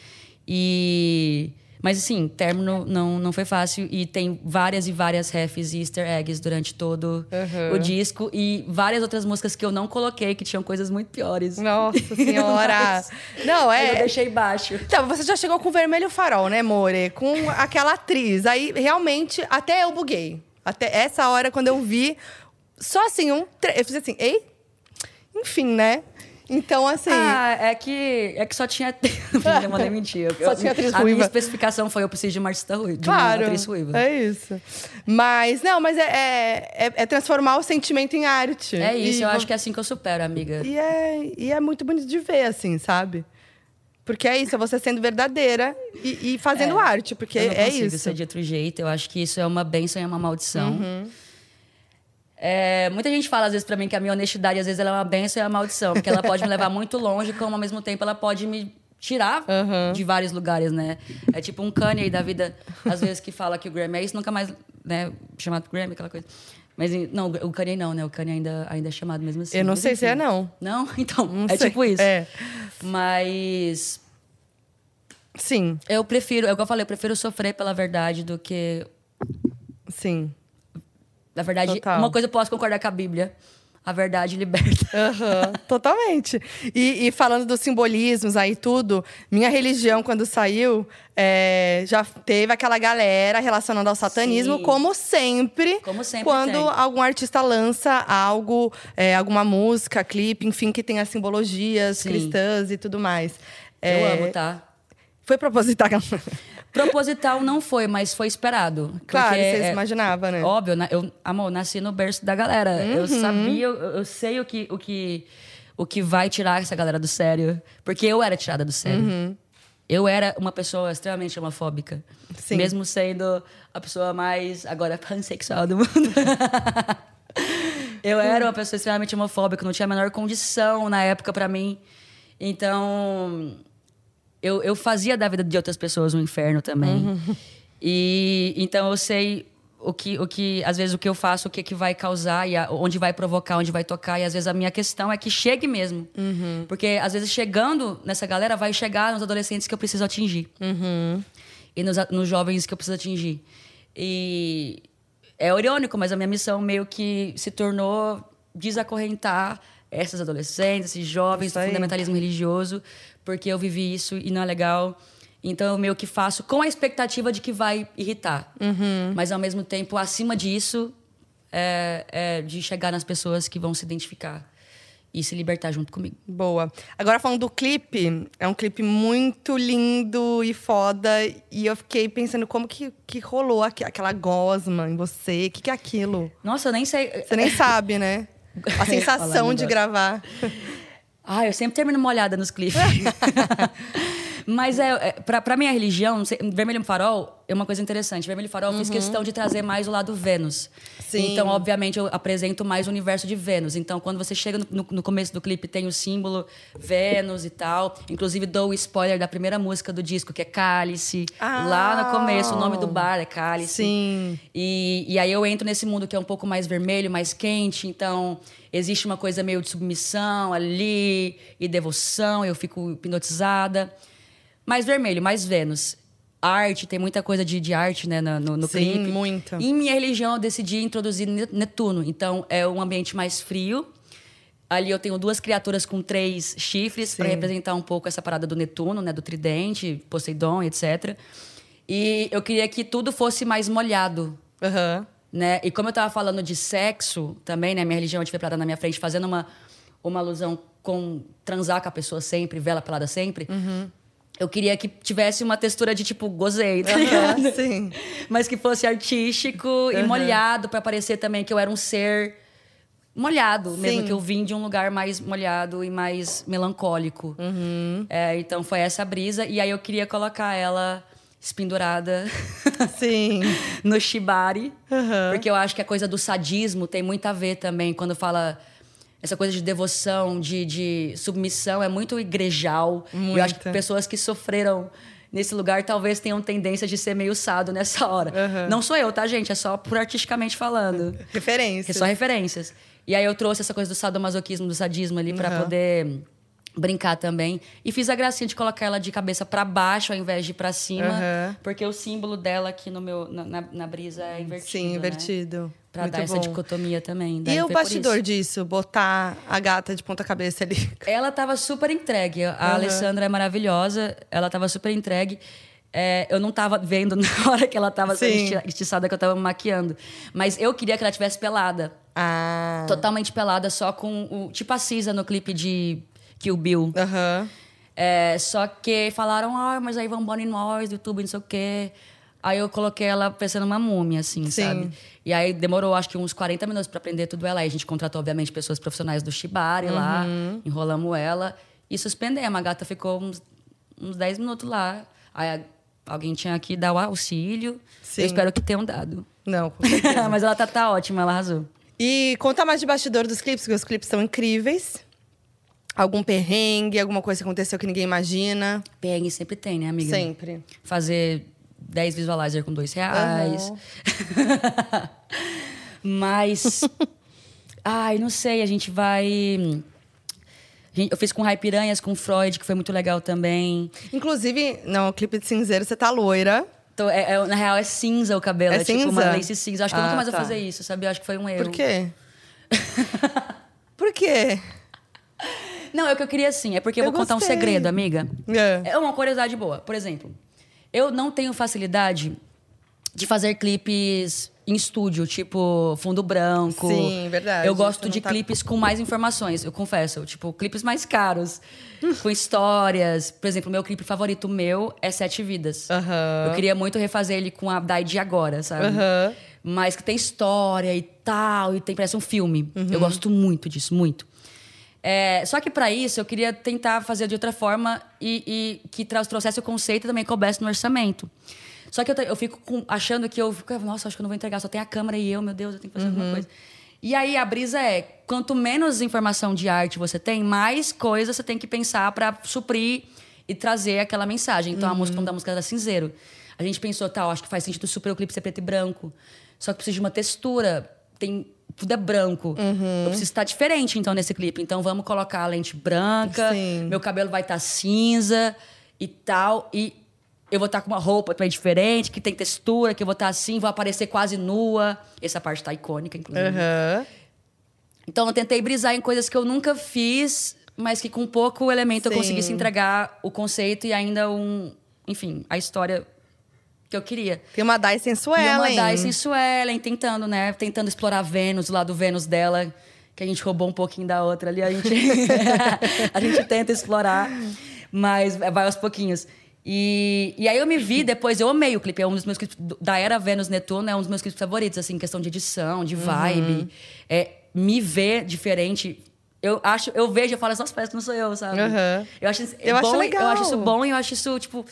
Speaker 2: E mas assim, término não, não foi fácil e tem várias e várias refs e easter eggs durante todo
Speaker 1: Uhum.
Speaker 2: o disco e várias outras músicas que eu não coloquei que tinham coisas muito piores.
Speaker 1: Nossa [laughs] senhora.
Speaker 2: Mas-
Speaker 1: Não,
Speaker 2: Mas Eu
Speaker 1: é.
Speaker 2: deixei baixo.
Speaker 1: Então, você já chegou com o vermelho farol, né, More? Com aquela atriz. Aí, realmente, até eu buguei. Até essa hora, quando eu vi, só assim, um. tre- Eu fiz assim, ei? Enfim, né? Então, assim.
Speaker 2: Ah, é que, é que só tinha. [laughs] não mandei mentir. [laughs]
Speaker 1: Só tinha atriz
Speaker 2: a
Speaker 1: ruiva.
Speaker 2: minha especificação foi: eu preciso de uma artista ruiva.
Speaker 1: Claro,
Speaker 2: atriz ruiva.
Speaker 1: é isso. Mas, não, mas é, é, é- é transformar o sentimento em arte.
Speaker 2: É isso,
Speaker 1: E
Speaker 2: eu acho que é assim que eu supero, amiga.
Speaker 1: E é, e é muito bonito de ver, assim, sabe? Porque é isso, é você sendo verdadeira e, e fazendo
Speaker 2: É,
Speaker 1: arte, porque
Speaker 2: eu não
Speaker 1: é
Speaker 2: consigo
Speaker 1: isso.
Speaker 2: ser de outro jeito. Eu acho que isso é uma bênção e é uma maldição.
Speaker 1: Uhum.
Speaker 2: É, muita gente fala às vezes pra mim que a minha honestidade às vezes ela é uma bênção e uma maldição, porque ela pode me levar muito longe, como ao mesmo tempo ela pode me tirar
Speaker 1: Uhum.
Speaker 2: de vários lugares, né? É tipo um Kanye da vida, às vezes que fala que o Grammy é isso, nunca mais, né, chamado Grammy, aquela coisa. Mas não, o Kanye não, né? O Kanye ainda, ainda é chamado mesmo assim.
Speaker 1: Eu não sei se é,
Speaker 2: enfim.
Speaker 1: não.
Speaker 2: Não? [laughs] Então,
Speaker 1: Não
Speaker 2: é
Speaker 1: sei.
Speaker 2: tipo isso.
Speaker 1: É.
Speaker 2: Mas
Speaker 1: Sim,
Speaker 2: eu prefiro, é o que eu falei, eu prefiro sofrer pela verdade do que
Speaker 1: sim.
Speaker 2: Na verdade,
Speaker 1: Total.
Speaker 2: uma coisa eu posso concordar com a Bíblia. a verdade liberta.
Speaker 1: Aham, totalmente. E, e falando dos simbolismos aí, tudo, minha religião, quando saiu, é, já teve aquela galera relacionando ao satanismo,
Speaker 2: Sim.
Speaker 1: como sempre.
Speaker 2: Como sempre
Speaker 1: Quando
Speaker 2: tem.
Speaker 1: algum artista lança algo, é, alguma música, clipe, enfim, que tenha simbologias
Speaker 2: Sim.
Speaker 1: cristãs e tudo mais.
Speaker 2: Eu
Speaker 1: É,
Speaker 2: amo, tá?
Speaker 1: Foi proposital. [laughs]
Speaker 2: Proposital não foi, mas foi esperado.
Speaker 1: claro, vocês
Speaker 2: é-
Speaker 1: imaginavam, né?
Speaker 2: Óbvio, né? eu, amor, nasci no berço da galera. Eu
Speaker 1: Uhum.
Speaker 2: sabia, eu, eu sei o que, o, que, o que vai tirar essa galera do sério. Porque eu era tirada do sério. Eu era uma pessoa extremamente homofóbica.
Speaker 1: Uhum. Sim.
Speaker 2: Mesmo sendo a pessoa mais, agora, [laughs] pansexual do mundo. eu era uma pessoa extremamente homofóbica, não tinha a menor condição na época pra mim. Então, eu, eu fazia da vida de outras pessoas um inferno também. E então eu sei o que, o que, às vezes, o que eu faço, o que, que vai causar, e a- onde vai provocar, onde vai tocar. E às vezes a minha questão é que chegue mesmo. Porque às vezes chegando nessa galera, vai chegar nos adolescentes que eu preciso atingir. E nos, nos jovens que eu preciso atingir. E é irônico, mas a minha missão meio que se tornou desacorrentar essas adolescentes, esses jovens do fundamentalismo religioso, porque eu vivi isso e não é legal. Então eu meio que faço com a expectativa de que vai irritar. Mas ao mesmo tempo, acima disso, é, é de chegar nas pessoas que vão se identificar e se libertar junto comigo.
Speaker 1: Boa. Agora falando do clipe, é um clipe muito lindo e foda. E eu fiquei pensando como que, que rolou aqu- aquela gosma em você. O que, que é aquilo?
Speaker 2: Nossa, eu nem sei.
Speaker 1: Você nem sabe, né? [laughs] A sensação de
Speaker 2: negócio.
Speaker 1: gravar. [laughs]
Speaker 2: Ah, eu sempre termino molhada nos clipes. [laughs] [laughs] Mas é, é pra minha religião, Vermelho Farol é uma coisa interessante. Vermelho Farol eu fiz questão de trazer mais o lado Vênus.
Speaker 1: Sim.
Speaker 2: Então, obviamente, eu apresento mais o universo de Vênus. Então, quando você chega no, no- no começo do clipe, tem o símbolo Vênus e tal. Inclusive, dou o spoiler da primeira música do disco, que é Cálice.
Speaker 1: Ah!
Speaker 2: Lá no começo, o nome do bar é Cálice.
Speaker 1: Sim.
Speaker 2: E, e aí eu entro nesse mundo que é um pouco mais vermelho, mais quente. Então, existe uma coisa meio de submissão ali e devoção. Eu fico hipnotizada. Mais vermelho, mais Vênus. Arte, tem muita coisa de, de arte né, no, no,
Speaker 1: Sim,
Speaker 2: clipe.
Speaker 1: muita.
Speaker 2: Em minha religião, eu decidi introduzir Ne- Netuno. Então, é um ambiente mais frio. Ali eu tenho duas criaturas com três chifres para representar um pouco essa parada do Netuno, né, do tridente, Poseidon, etc. E eu queria que tudo fosse mais molhado,
Speaker 1: Aham.
Speaker 2: né? E como eu tava falando de sexo também, né? Minha religião estiver pelada na minha frente, fazendo uma, uma alusão com transar com a pessoa sempre, vela pelada sempre. Eu queria que tivesse uma textura de tipo, gozei, tá ligado?
Speaker 1: sim. [laughs]
Speaker 2: Mas que fosse artístico e molhado para parecer também que eu era um ser molhado, mesmo
Speaker 1: Sim.
Speaker 2: que eu vim de um lugar mais molhado e mais melancólico.
Speaker 1: Uhum.
Speaker 2: É, então foi essa brisa. E aí eu queria colocar ela espendurada [laughs]
Speaker 1: Sim.
Speaker 2: no shibari. Porque eu acho que a coisa do sadismo tem muito a ver também. Quando fala essa coisa de devoção, de, de submissão, é muito igrejal. E eu acho que
Speaker 1: Muita.
Speaker 2: pessoas que sofreram nesse lugar talvez tenham tendência de ser meio sado nessa hora.
Speaker 1: Aham.
Speaker 2: Não sou eu, tá, gente? É só por artisticamente falando.
Speaker 1: Referência.
Speaker 2: É só referências. E aí eu trouxe essa coisa do sadomasoquismo, do sadismo ali pra
Speaker 1: Aham.
Speaker 2: poder brincar também. E fiz a gracinha de colocar ela de cabeça pra baixo ao invés de pra cima,
Speaker 1: Aham.
Speaker 2: porque o símbolo dela aqui no meu na, na- brisa é invertido,
Speaker 1: Sim,
Speaker 2: né? Pra
Speaker 1: Muito
Speaker 2: dar essa
Speaker 1: bom.
Speaker 2: dicotomia também.
Speaker 1: E o bastidor
Speaker 2: isso.
Speaker 1: disso? Botar a gata de ponta cabeça ali. [laughs]
Speaker 2: Ela tava super entregue. A
Speaker 1: Aham.
Speaker 2: Alessandra é maravilhosa. Ela tava super entregue. É, eu não tava vendo [laughs] na hora que ela tava estiçada, que eu tava me maquiando. Mas eu queria que ela tivesse pelada.
Speaker 1: Ah.
Speaker 2: Totalmente pelada, só com o. Tipo a Cisa no clipe de Kill Bill.
Speaker 1: Aham.
Speaker 2: É, só que falaram, ah, mas aí vão banir nós do YouTube, não sei o quê. Aí eu coloquei ela parecendo uma múmia, assim,
Speaker 1: Sim.
Speaker 2: sabe? E aí demorou, acho que uns 40 minutos pra aprender tudo ela. Aí a gente contratou, obviamente, pessoas profissionais do Shibari lá,
Speaker 1: Uhum.
Speaker 2: enrolamos ela e suspendemos. A gata ficou uns, uns 10 minutos lá. Aí alguém tinha que dar o auxílio.
Speaker 1: Sim.
Speaker 2: Eu espero que tenham dado.
Speaker 1: Não, [laughs]
Speaker 2: mas ela tá, tá ótima, ela arrasou.
Speaker 1: E conta mais de bastidor dos clipes, porque os clipes são incríveis. Algum perrengue, alguma coisa que aconteceu que ninguém imagina.
Speaker 2: Perrengue sempre tem, né, amiga?
Speaker 1: Sempre.
Speaker 2: fazer 10 visualizer com dois reais. [laughs] Mas. ai, não sei, a gente vai. Eu fiz com Rai Piranhas, com Freud, que foi muito legal também.
Speaker 1: Inclusive, no clipe de cinzeiro, você tá loira.
Speaker 2: Então, é- é- na real, é cinza o cabelo.
Speaker 1: É
Speaker 2: É, tipo uma
Speaker 1: cinza?
Speaker 2: lace cinza. Acho que eu
Speaker 1: Ah,
Speaker 2: nunca mais
Speaker 1: tá.
Speaker 2: vou fazer isso, sabe? Eu acho que foi um erro.
Speaker 1: Por quê? [laughs] Por quê?
Speaker 2: Não, é o que eu queria assim. É porque eu,
Speaker 1: Eu
Speaker 2: vou contar um
Speaker 1: gostei.
Speaker 2: segredo, amiga.
Speaker 1: É.
Speaker 2: É uma curiosidade boa. Por exemplo, eu não tenho facilidade de fazer clipes em estúdio, tipo fundo branco.
Speaker 1: Sim, verdade.
Speaker 2: Eu gosto de
Speaker 1: tá-
Speaker 2: clipes com mais informações, eu confesso. Tipo, clipes mais caros, [laughs] com histórias. Por exemplo, meu clipe favorito meu é Sete Vidas.
Speaker 1: Aham.
Speaker 2: Eu queria muito refazer ele com a Dai de agora, sabe?
Speaker 1: Aham.
Speaker 2: Mas que tem história e tal, e tem parece um filme.
Speaker 1: Uhum.
Speaker 2: Eu gosto muito disso, muito. É, só que para isso eu queria tentar fazer de outra forma e, e que trouxesse o conceito e também coubesse no orçamento. Só que eu, eu fico com- achando que eu fico, nossa, acho que eu não vou entregar, só tem a câmera e eu, meu Deus, eu tenho que fazer
Speaker 1: Uhum.
Speaker 2: alguma coisa. E aí a brisa é, quanto menos informação de arte você tem, mais coisas você tem que pensar para suprir e trazer aquela mensagem. Então a música como da música era cinzeiro. A gente pensou, tal, acho que faz sentido super o clipe ser preto e branco. Só que precisa de uma textura. Tem tudo é branco. Eu preciso estar diferente então nesse clipe. Então vamos colocar a lente branca,
Speaker 1: Sim.
Speaker 2: meu cabelo vai estar cinza e tal e eu vou estar com uma roupa também diferente, que tem textura, que eu vou estar assim, vou aparecer quase nua. Essa parte tá icônica, inclusive.
Speaker 1: Aham.
Speaker 2: Então eu tentei brisar em coisas que eu nunca fiz, mas que com pouco elemento eu
Speaker 1: Sim.
Speaker 2: conseguisse entregar o conceito e ainda um, enfim, a história que eu queria.
Speaker 1: Tem uma Dai sensuela,
Speaker 2: e uma? Dai Sensuellen tentando, né? Tentando explorar Vênus, o lado Vênus dela, que a gente roubou um pouquinho da outra ali. A gente, [laughs] [laughs] a gente tenta explorar, mas vai aos pouquinhos. E, e aí eu me vi depois, eu amei o clipe, é um dos meus clipes da era Vênus Netuno, é um dos meus clipes favoritos, assim, questão de edição, de vibe. É, me ver diferente. Eu acho, eu vejo, eu falo, parece que não sou eu, sabe?
Speaker 1: Aham.
Speaker 2: Eu acho,
Speaker 1: Eu acho
Speaker 2: bom,
Speaker 1: legal.
Speaker 2: Eu acho isso bom e eu acho isso, tipo.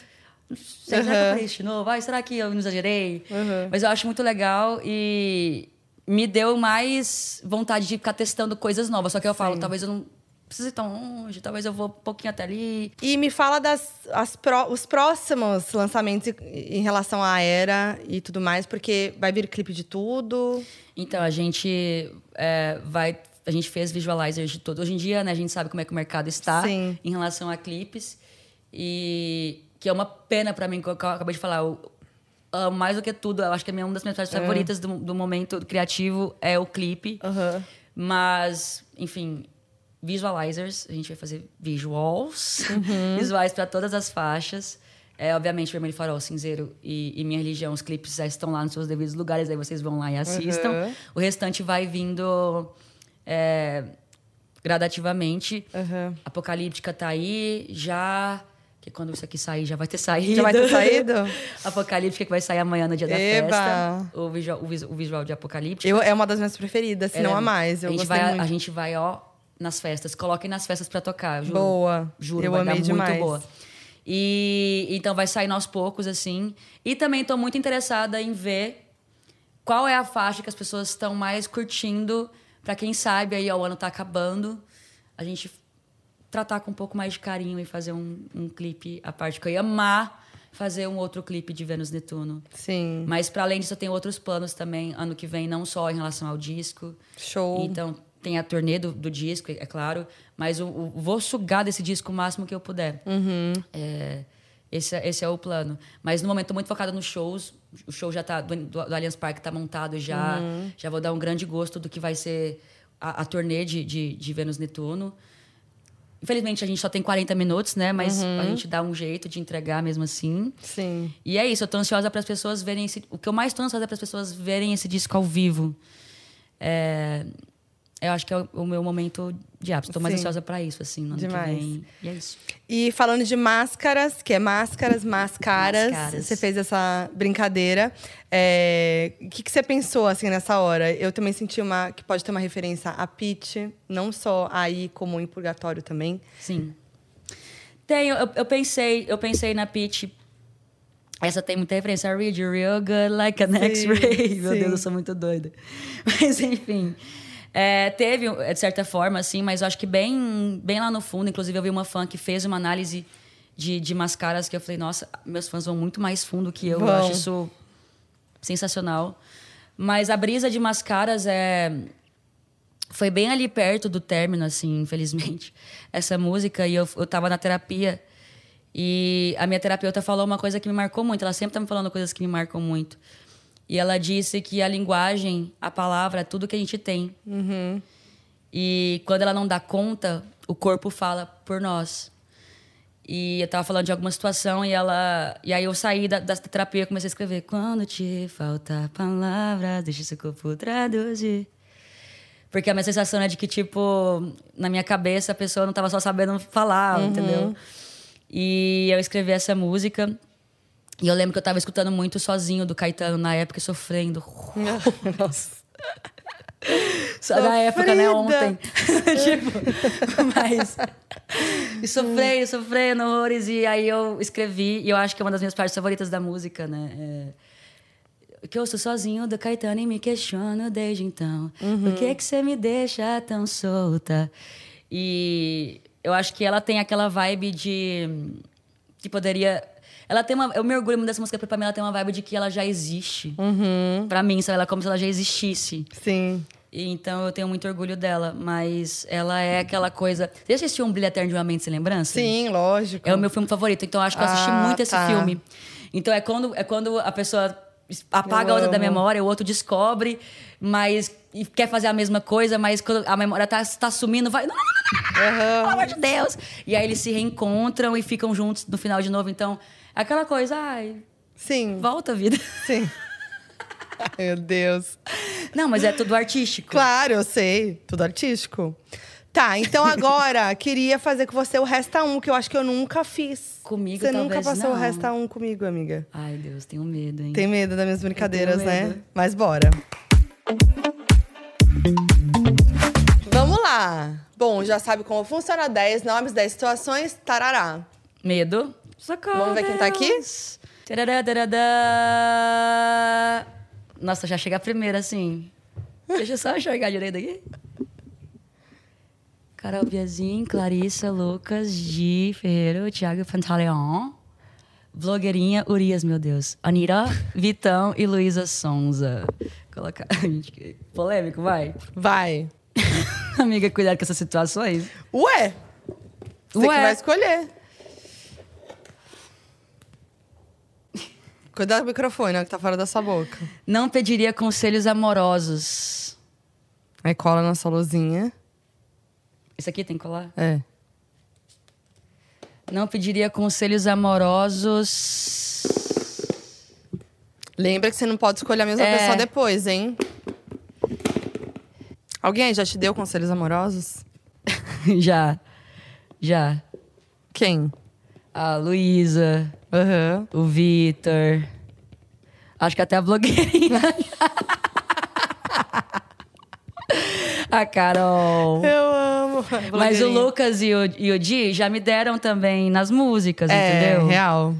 Speaker 2: Será que eu falei isso de novo? Ai, será que eu não exagerei?
Speaker 1: Uhum.
Speaker 2: Mas eu acho muito legal e me deu mais vontade de ficar testando coisas novas. Só que eu falo, talvez eu não precise ir tão longe, talvez eu vou um pouquinho até ali.
Speaker 1: E me fala das pró- os próximos lançamentos em relação à era e tudo mais, porque vai vir clipe de tudo.
Speaker 2: Então, a gente é, vai. A gente fez visualizers de todo. Hoje em dia, né, a gente sabe como é que o mercado está
Speaker 1: Sim.
Speaker 2: em relação a clipes. E que é uma pena pra mim, que eu acabei de falar. Eu amo mais do que tudo. Eu acho que minha, uma das minhas partes favoritas do, do momento criativo é o clipe. Mas, enfim, visualizers. A gente vai fazer visuals. [laughs] Visuais para todas as faixas. É, obviamente, Vermelho Farol, Cinzeiro e, e Minha Religião, os clipes já estão lá nos seus devidos lugares, aí vocês vão lá e assistam.
Speaker 1: Uhum.
Speaker 2: O restante vai vindo é, gradativamente. Apocalíptica tá aí, já. Que quando isso aqui sair, já vai ter [laughs] saído.
Speaker 1: Já vai ter saído? [laughs]
Speaker 2: Apocalíptica, que vai sair amanhã no dia da
Speaker 1: Eba!
Speaker 2: festa. O visual, o visu- o visual de Apocalíptica.
Speaker 1: Eu, é uma das minhas preferidas, se não
Speaker 2: É,
Speaker 1: a mais. Eu
Speaker 2: a gente vai,
Speaker 1: muito.
Speaker 2: A gente vai, ó, nas festas. Coloquem nas festas pra tocar, juro.
Speaker 1: Boa.
Speaker 2: Juro,
Speaker 1: Eu
Speaker 2: vai
Speaker 1: amei
Speaker 2: dar
Speaker 1: demais.
Speaker 2: muito boa. E então vai sair aos poucos, assim. E também tô muito interessada em ver qual é a faixa que as pessoas estão mais curtindo. Pra quem sabe, aí ó, o ano tá acabando. A gente tratar com um pouco mais de carinho e fazer um, um clipe à parte que eu ia amar fazer um outro clipe de Vênus Netuno.
Speaker 1: Sim.
Speaker 2: Mas para além disso, eu tenho outros planos também ano que vem, não só em relação ao disco.
Speaker 1: Show.
Speaker 2: Então, tem a turnê do, do disco, é claro, mas eu, eu vou sugar desse disco o máximo que eu puder.
Speaker 1: Uhum.
Speaker 2: É, esse, é- esse é o plano. Mas no momento, tô muito focada nos shows. O show já tá do, do, do Allianz Parque tá montado já.
Speaker 1: Uhum.
Speaker 2: Já vou dar um grande gosto do que vai ser a, a turnê de, de, de Vênus Netuno. Infelizmente, a gente só tem 40 minutos, né? Mas
Speaker 1: Uhum.
Speaker 2: a gente dá um jeito de entregar mesmo assim.
Speaker 1: Sim.
Speaker 2: E é isso, eu tô ansiosa para as pessoas verem esse. O que eu mais tô ansiosa é para as pessoas verem esse disco ao vivo. É, eu acho que é o, meu momento de ápice. Tô mais
Speaker 1: Sim.
Speaker 2: ansiosa para isso, assim, no ano
Speaker 1: Demais.
Speaker 2: que vem. E é isso.
Speaker 1: E falando de máscaras, que é máscaras, máscaras, você fez essa brincadeira. É, O que, que você pensou assim nessa hora? Eu também senti uma que pode ter uma referência a Pitch, não só aí como em Purgatório também.
Speaker 2: Sim. Tenho, eu, eu pensei, eu pensei na Pitch. Essa tem muita referência. I read real good like an X-ray. [laughs] Meu
Speaker 1: sim.
Speaker 2: Deus, eu sou muito doida. [laughs] Mas, enfim. É, teve, de certa forma, assim, mas eu acho que bem, bem lá no fundo. Inclusive, eu vi uma fã que fez uma análise de, de mascaras que eu falei, nossa, meus fãs vão muito mais fundo que eu. Eu
Speaker 1: Vão.
Speaker 2: acho isso sensacional. Mas a brisa de mascaras é foi bem ali perto do término, assim, infelizmente, [laughs] essa música. E eu, eu tava na terapia. E a minha terapeuta falou uma coisa que me marcou muito. Ela sempre tá me falando coisas que me marcam muito. E ela disse que a linguagem, a palavra, é tudo que a gente tem. E quando ela não dá conta, o corpo fala por nós. E eu tava falando de alguma situação e ela. E aí eu saí da, da terapia e comecei a escrever. Quando te faltar palavras, deixa seu corpo traduzir. Porque a minha sensação é de que, tipo, na minha cabeça a pessoa não tava só sabendo falar, entendeu? E eu escrevi essa música. E eu lembro que eu tava escutando muito sozinho do Caetano na época, sofrendo. [laughs]
Speaker 1: Nossa.
Speaker 2: Só na época, né? Ontem. [laughs] tipo, mas. [laughs] E sofrendo, sofrendo horrores. E aí eu escrevi, e eu acho que é uma das minhas partes favoritas da música, né? É, que eu sou sozinho do Caetano e me questiono desde então. Por que, que você me deixa tão solta? E eu acho que ela tem aquela vibe de. que poderia. Ela tem uma. Eu me orgulho muito dessa música, porque pra mim ela tem uma vibe de que ela já existe. Pra mim, sabe? Ela é como se ela já existisse.
Speaker 1: Sim.
Speaker 2: E então eu tenho muito orgulho dela, mas ela é aquela coisa. Você assistiu Um Brilho Eterno de uma Mente Sem Lembrança?
Speaker 1: Sim, lógico.
Speaker 2: É o meu filme favorito, então eu acho que eu assisti
Speaker 1: Ah,
Speaker 2: muito esse
Speaker 1: tá.
Speaker 2: filme. Então é quando, é quando a pessoa apaga
Speaker 1: Eu
Speaker 2: a outra da memória, o outro descobre, mas e quer fazer a mesma coisa, mas quando a memória tá, tá sumindo, vai. Não, não, não, não, não, não, pelo amor de Deus! E aí eles se reencontram e ficam juntos no final de novo. Então, é aquela coisa, ai,
Speaker 1: Sim.
Speaker 2: volta a vida.
Speaker 1: Sim. Meu Deus.
Speaker 2: Não, mas é tudo artístico.
Speaker 1: Claro, eu sei. Tudo artístico. Tá, então agora [laughs] queria fazer com você o Resta Um, que eu acho que eu nunca fiz.
Speaker 2: Comigo,
Speaker 1: Você nunca passou o
Speaker 2: não.
Speaker 1: Resta Um comigo, amiga.
Speaker 2: Ai, Deus, tenho medo, hein?
Speaker 1: Tem medo das minhas brincadeiras, né? Mas bora. Vamos lá. Bom, já sabe como funciona 10 nomes, 10 situações, tarará.
Speaker 2: Medo. Socorro.
Speaker 1: Vamos ver quem tá aqui?
Speaker 2: Tarará, tarará. Nossa, já chega a primeira, assim. Deixa eu só enxergar direito aqui. Carol Biazin, Clarissa, Lucas, Gi, Ferreiro, Thiago Pantaleon. Blogueirinha Urias, meu Deus. Anira, Vitão e Luísa Sonza. Colocar. [laughs] Que Polêmico, vai.
Speaker 1: Vai. [laughs]
Speaker 2: Amiga, cuidado com essas situações.
Speaker 1: Ué! Você que
Speaker 2: Ué.
Speaker 1: vai escolher. Cuidado do microfone, ó, que tá fora da sua boca.
Speaker 2: Não pediria conselhos amorosos.
Speaker 1: Aí cola na sua luzinha.
Speaker 2: Isso aqui tem que colar?
Speaker 1: É.
Speaker 2: Não pediria conselhos amorosos.
Speaker 1: Lembra que você não pode escolher a mesma
Speaker 2: É.
Speaker 1: pessoa depois, hein? Alguém aí já te deu conselhos amorosos? [laughs]
Speaker 2: já. Já.
Speaker 1: Quem?
Speaker 2: A Luísa,
Speaker 1: Aham.
Speaker 2: o Vitor. Acho que até a blogueirinha. [laughs] a Carol.
Speaker 1: Eu amo.
Speaker 2: Mas o. Lucas e o, e o Di já me deram também nas músicas,
Speaker 1: É,
Speaker 2: entendeu?
Speaker 1: real.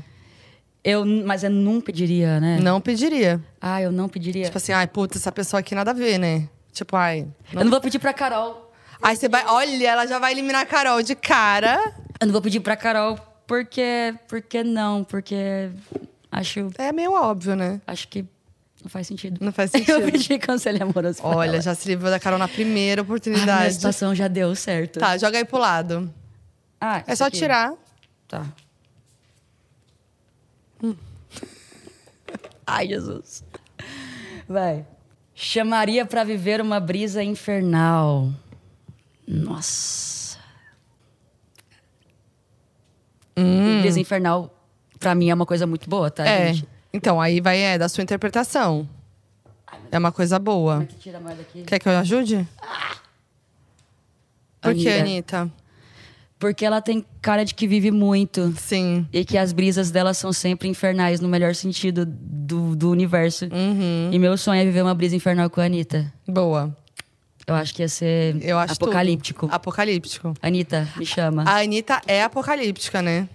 Speaker 2: Eu, mas eu não pediria, né?
Speaker 1: Não pediria.
Speaker 2: Ah, eu não pediria.
Speaker 1: Tipo assim, ai, puta, essa pessoa aqui nada a ver, né? Tipo, ai.
Speaker 2: Eu não vou pedir pra Carol.
Speaker 1: Aí você vai. Olha, ela já vai eliminar a Carol de cara.
Speaker 2: Eu não vou pedir pra Carol porque. Porque não, porque acho,
Speaker 1: É meio óbvio, né?
Speaker 2: acho que não faz sentido.
Speaker 1: Não faz [laughs]
Speaker 2: Eu
Speaker 1: sentido.
Speaker 2: pedi conselho amoroso.
Speaker 1: Olha,
Speaker 2: ela.
Speaker 1: já se livrou da Carol na primeira
Speaker 2: a minha
Speaker 1: oportunidade.
Speaker 2: situação já deu certo.
Speaker 1: Tá, joga aí pro lado.
Speaker 2: Ah,
Speaker 1: É só
Speaker 2: aqui.
Speaker 1: tirar.
Speaker 2: Tá. [laughs] Ai, Jesus. Vai. Chamaria pra viver uma brisa infernal. Nossa. Brisa infernal, pra mim, é uma coisa muito boa, tá,
Speaker 1: Hum. é.
Speaker 2: gente?
Speaker 1: Então, aí vai é da sua interpretação. É uma coisa boa.
Speaker 2: é que?
Speaker 1: Quer que eu ajude? Por que,
Speaker 2: Anitta.
Speaker 1: Anitta?
Speaker 2: Porque ela tem cara de que vive muito.
Speaker 1: Sim.
Speaker 2: E que as brisas dela são sempre infernais, no melhor sentido do, do universo.
Speaker 1: Uhum.
Speaker 2: E meu sonho é viver uma brisa infernal com a Anitta.
Speaker 1: Boa.
Speaker 2: Eu acho que ia ser apocalíptico.
Speaker 1: tudo. Apocalíptico.
Speaker 2: Anitta, me chama.
Speaker 1: A Anitta é apocalíptica, né?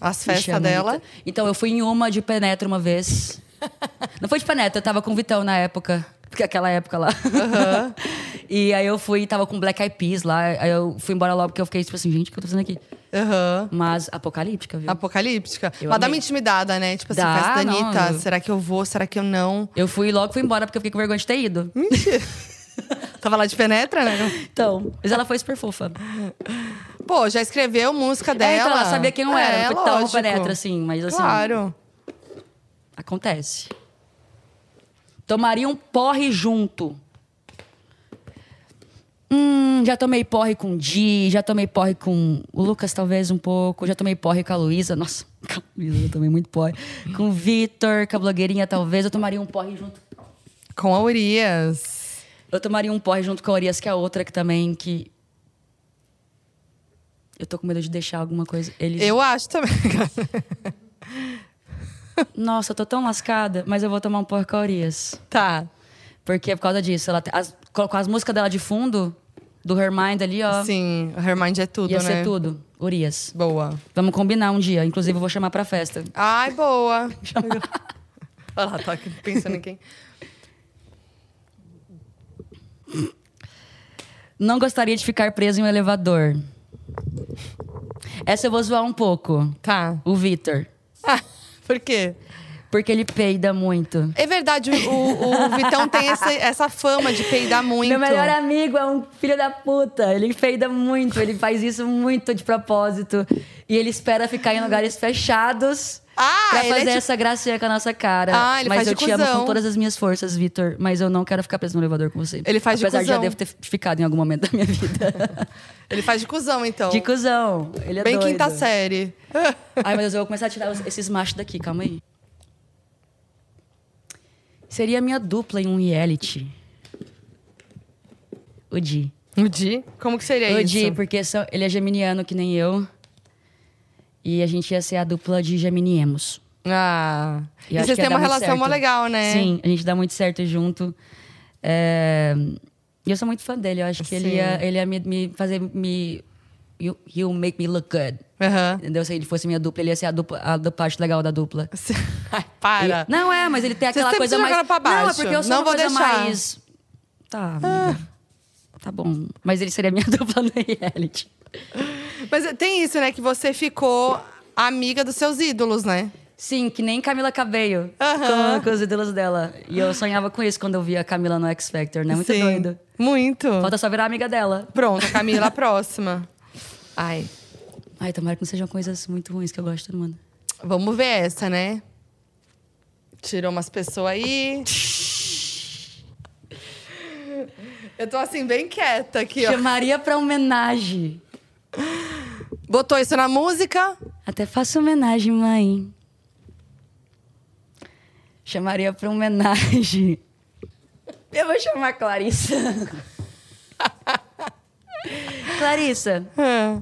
Speaker 1: As festas dela.
Speaker 2: Anitta. Então, eu fui em uma de penetra uma vez. [laughs] Não foi de penetra, eu tava com o Vitão na época. Porque aquela época lá. [laughs] e aí eu fui, tava com Black Eyed Peas lá. Aí eu fui embora logo porque eu fiquei tipo assim, gente, o que eu tô fazendo aqui?
Speaker 1: Aham.
Speaker 2: Mas apocalíptica, viu?
Speaker 1: Apocalíptica.
Speaker 2: Eu
Speaker 1: Mas dá uma
Speaker 2: amei.
Speaker 1: intimidada, né? Tipo assim,
Speaker 2: Dá,
Speaker 1: festa da
Speaker 2: não,
Speaker 1: Anitta.
Speaker 2: eu-
Speaker 1: Será que eu vou? Será que eu não?
Speaker 2: Eu fui e logo fui embora porque eu fiquei com vergonha de ter ido.
Speaker 1: Mentira. [laughs] [laughs] Tava lá de penetra, né?
Speaker 2: Então, mas ela foi super fofa.
Speaker 1: Pô, já escreveu música dela.
Speaker 2: É, então ela sabia quem eu era.
Speaker 1: É,
Speaker 2: tão
Speaker 1: lógico.
Speaker 2: penetra assim, mas assim.
Speaker 1: Claro.
Speaker 2: Acontece. Tomaria um porre junto. Hum, já tomei porre com o Di, já tomei porre com o Lucas, talvez um pouco. Já tomei porre com a Luísa. Nossa, [laughs] com a Luísa eu tomei muito porre. Com o Vitor, com a blogueirinha, talvez. Eu tomaria um porre junto.
Speaker 1: Com a Urias.
Speaker 2: Eu tomaria um porre junto com a Urias, que é a outra que também que. Eu tô com medo de deixar alguma coisa. Eles.
Speaker 1: Eu acho também. [laughs]
Speaker 2: Nossa, eu tô tão lascada, mas eu vou tomar um porre com a Urias.
Speaker 1: tá.
Speaker 2: Porque é por causa disso. Ela as, colocou as músicas dela de fundo, do Her Mind ali, ó.
Speaker 1: Sim, Her Mind é tudo,
Speaker 2: Ia
Speaker 1: né?
Speaker 2: ser tudo. Urias.
Speaker 1: Boa.
Speaker 2: Vamos combinar um dia. Inclusive, eu vou chamar pra festa.
Speaker 1: Ai, boa. [laughs] Olha lá, tô aqui pensando em quem.
Speaker 2: Não gostaria de ficar preso em um elevador. Essa eu vou zoar um pouco.
Speaker 1: Tá.
Speaker 2: O Vitor.
Speaker 1: Ah, por quê?
Speaker 2: Porque ele peida muito.
Speaker 1: É verdade, o, o, o Vitão tem essa, essa fama de peidar muito.
Speaker 2: Meu melhor amigo é um filho da puta. Ele peida muito, ele faz isso muito de propósito. E ele espera ficar em lugares fechados
Speaker 1: Ah,
Speaker 2: pra
Speaker 1: é
Speaker 2: fazer
Speaker 1: tipo-
Speaker 2: essa gracinha com a nossa cara.
Speaker 1: Ah, ele
Speaker 2: mas
Speaker 1: faz
Speaker 2: eu te amo
Speaker 1: cuzão.
Speaker 2: com todas as minhas forças, Vitor. Mas eu não quero ficar preso no elevador com você.
Speaker 1: Ele faz de
Speaker 2: Apesar de já
Speaker 1: cuzão.
Speaker 2: devo ter ficado em algum momento da minha vida. [laughs]
Speaker 1: Ele faz de cuzão, então.
Speaker 2: de cuzão. Ele é
Speaker 1: Bem
Speaker 2: doido.
Speaker 1: quinta série. [laughs]
Speaker 2: Ai, meu Deus, eu vou começar a tirar esses machos daqui, calma aí. Seria a minha dupla em um reality. O Di.
Speaker 1: O Di? Como que seria
Speaker 2: o
Speaker 1: isso?
Speaker 2: Di, porque são- ele é geminiano que nem eu. E a gente ia ser a dupla de geminiemos.
Speaker 1: Ah.
Speaker 2: E
Speaker 1: E, vocês têm uma relação mó legal, né?
Speaker 2: Sim, a gente dá muito certo junto. É, E eu sou muito fã dele. Eu acho que ele ia, ele ia me, me fazer me. You, he'll make me look good.
Speaker 1: Aham.
Speaker 2: Entendeu? Se ele fosse minha dupla, ele ia ser a, dupla, a da parte legal da dupla. [laughs]
Speaker 1: Ai, para.
Speaker 2: E- não é, mas ele tem
Speaker 1: Vocês
Speaker 2: aquela
Speaker 1: sempre
Speaker 2: coisa mais.
Speaker 1: pra
Speaker 2: Não, é
Speaker 1: baixo.
Speaker 2: porque eu sou
Speaker 1: Não
Speaker 2: uma
Speaker 1: vou
Speaker 2: coisa
Speaker 1: deixar.
Speaker 2: mais. Tá, amiga. Tá bom. Mas ele seria minha [laughs] dupla no reality.
Speaker 1: Mas tem isso, né? Que você ficou amiga dos seus ídolos, né?
Speaker 2: Sim, que nem Camila Cabello
Speaker 1: Aham.
Speaker 2: com, com os ídolos dela. E eu sonhava com isso quando eu via a Camila no X Factor, né? Muito
Speaker 1: Sim.
Speaker 2: doido.
Speaker 1: Muito.
Speaker 2: Falta só virar amiga dela.
Speaker 1: Pronto, Camila, a [laughs] próxima. Ai,
Speaker 2: Ai, tomara que não sejam coisas muito ruins que eu gosto de todo mundo.
Speaker 1: vamos ver essa, né? Tirou umas pessoas aí. [laughs] Eu tô assim, bem quieta aqui, ó.
Speaker 2: Chamaria pra homenagem.
Speaker 1: Botou isso na música?
Speaker 2: Até faço homenagem, mãe. Chamaria pra homenagem. [laughs] Eu vou chamar Clarissa. [laughs] Clarissa,
Speaker 1: Ah,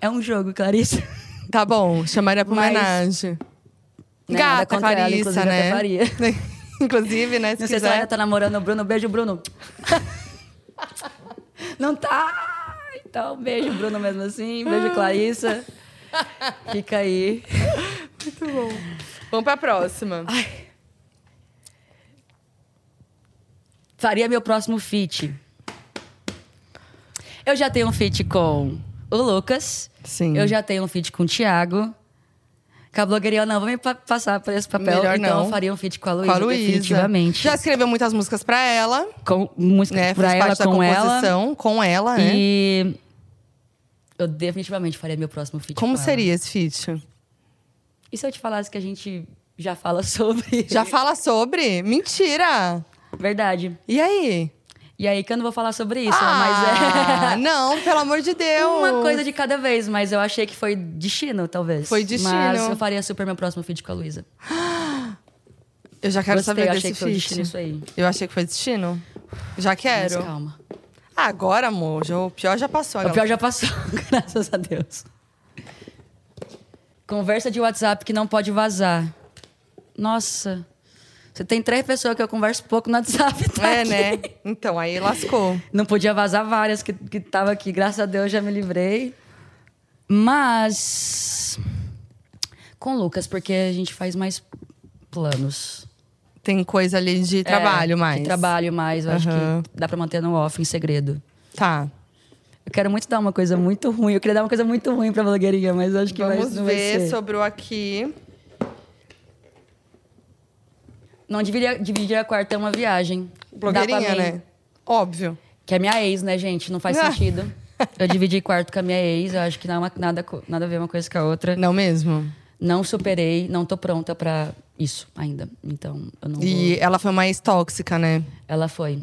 Speaker 2: é um jogo, Clarissa.
Speaker 1: Tá bom, chamaria pra
Speaker 2: Mas-
Speaker 1: homenagem.
Speaker 2: Não, nada
Speaker 1: Gata,
Speaker 2: ela,
Speaker 1: Clarissa,
Speaker 2: inclusive,
Speaker 1: né?
Speaker 2: faria. [laughs]
Speaker 1: inclusive, né? Se
Speaker 2: Não sei se ela ainda
Speaker 1: quiser.
Speaker 2: tá namorando o Bruno. Beijo, Bruno. Não tá? Então, beijo, Bruno, mesmo assim. Beijo, Clarissa. Fica aí.
Speaker 1: Vamos pra próxima.
Speaker 2: Faria meu próximo feat. Eu já tenho um feat com o Lucas.
Speaker 1: Sim.
Speaker 2: Eu já tenho um feat com o Thiago. Com a não, vou me pa- passar por esse papel.
Speaker 1: Melhor
Speaker 2: então
Speaker 1: não.
Speaker 2: eu faria um feat com a Luísa, definitivamente.
Speaker 1: Já escreveu muitas músicas pra ela,
Speaker 2: Com música
Speaker 1: né?
Speaker 2: pra ela,
Speaker 1: parte da
Speaker 2: com ela.
Speaker 1: composição com ela, né?
Speaker 2: E eu definitivamente faria meu próximo feat
Speaker 1: Como
Speaker 2: com ela.
Speaker 1: seria esse feat?
Speaker 2: E se eu te falasse que a gente já fala [laughs] sobre?
Speaker 1: Já fala sobre? Mentira!
Speaker 2: Verdade.
Speaker 1: E aí?
Speaker 2: E aí que eu não vou falar sobre isso,
Speaker 1: ah,
Speaker 2: mas é... [laughs]
Speaker 1: não, pelo amor de Deus.
Speaker 2: Uma coisa de cada vez, mas eu achei que foi destino, talvez.
Speaker 1: Foi destino.
Speaker 2: Mas eu faria super meu próximo feat com a Luísa. [gasps]
Speaker 1: Eu já quero
Speaker 2: Gostei,
Speaker 1: saber
Speaker 2: eu
Speaker 1: desse
Speaker 2: achei que foi destino isso aí.
Speaker 1: Eu achei que foi destino. Já
Speaker 2: Mas
Speaker 1: quero.
Speaker 2: calma.
Speaker 1: Ah, agora, amor, já- o pior já passou.
Speaker 2: O pior já passou, [laughs] graças a Deus. Conversa de WhatsApp que não pode vazar. Nossa. Você tem três pessoas que eu converso pouco no WhatsApp, tá
Speaker 1: É,
Speaker 2: aqui.
Speaker 1: né? Então, aí lascou.
Speaker 2: Não podia vazar várias que, que tava aqui. Graças a Deus já me livrei. Mas. Com o Lucas, porque a gente faz mais planos.
Speaker 1: Tem coisa ali de trabalho
Speaker 2: É,
Speaker 1: mais.
Speaker 2: De trabalho mais. Eu acho
Speaker 1: Aham.
Speaker 2: que dá pra manter no off, em segredo.
Speaker 1: Tá.
Speaker 2: Eu quero muito dar uma coisa muito ruim. Eu queria dar uma coisa muito ruim pra blogueirinha, mas acho que vai,
Speaker 1: Vamos
Speaker 2: vai
Speaker 1: ver sobre o aqui.
Speaker 2: Não dividir, dividir a quarta é uma viagem.
Speaker 1: Blogueirinha, né? Óbvio.
Speaker 2: Que é minha ex, né, gente? Não faz
Speaker 1: Ah.
Speaker 2: sentido. [laughs] Eu dividi quarto com a minha ex. Eu acho que não é uma- nada, nada a ver uma coisa com a outra.
Speaker 1: Não mesmo?
Speaker 2: Não superei, não tô pronta pra isso ainda. Então, eu não
Speaker 1: E
Speaker 2: vou...
Speaker 1: ela foi mais tóxica, né?
Speaker 2: Ela foi.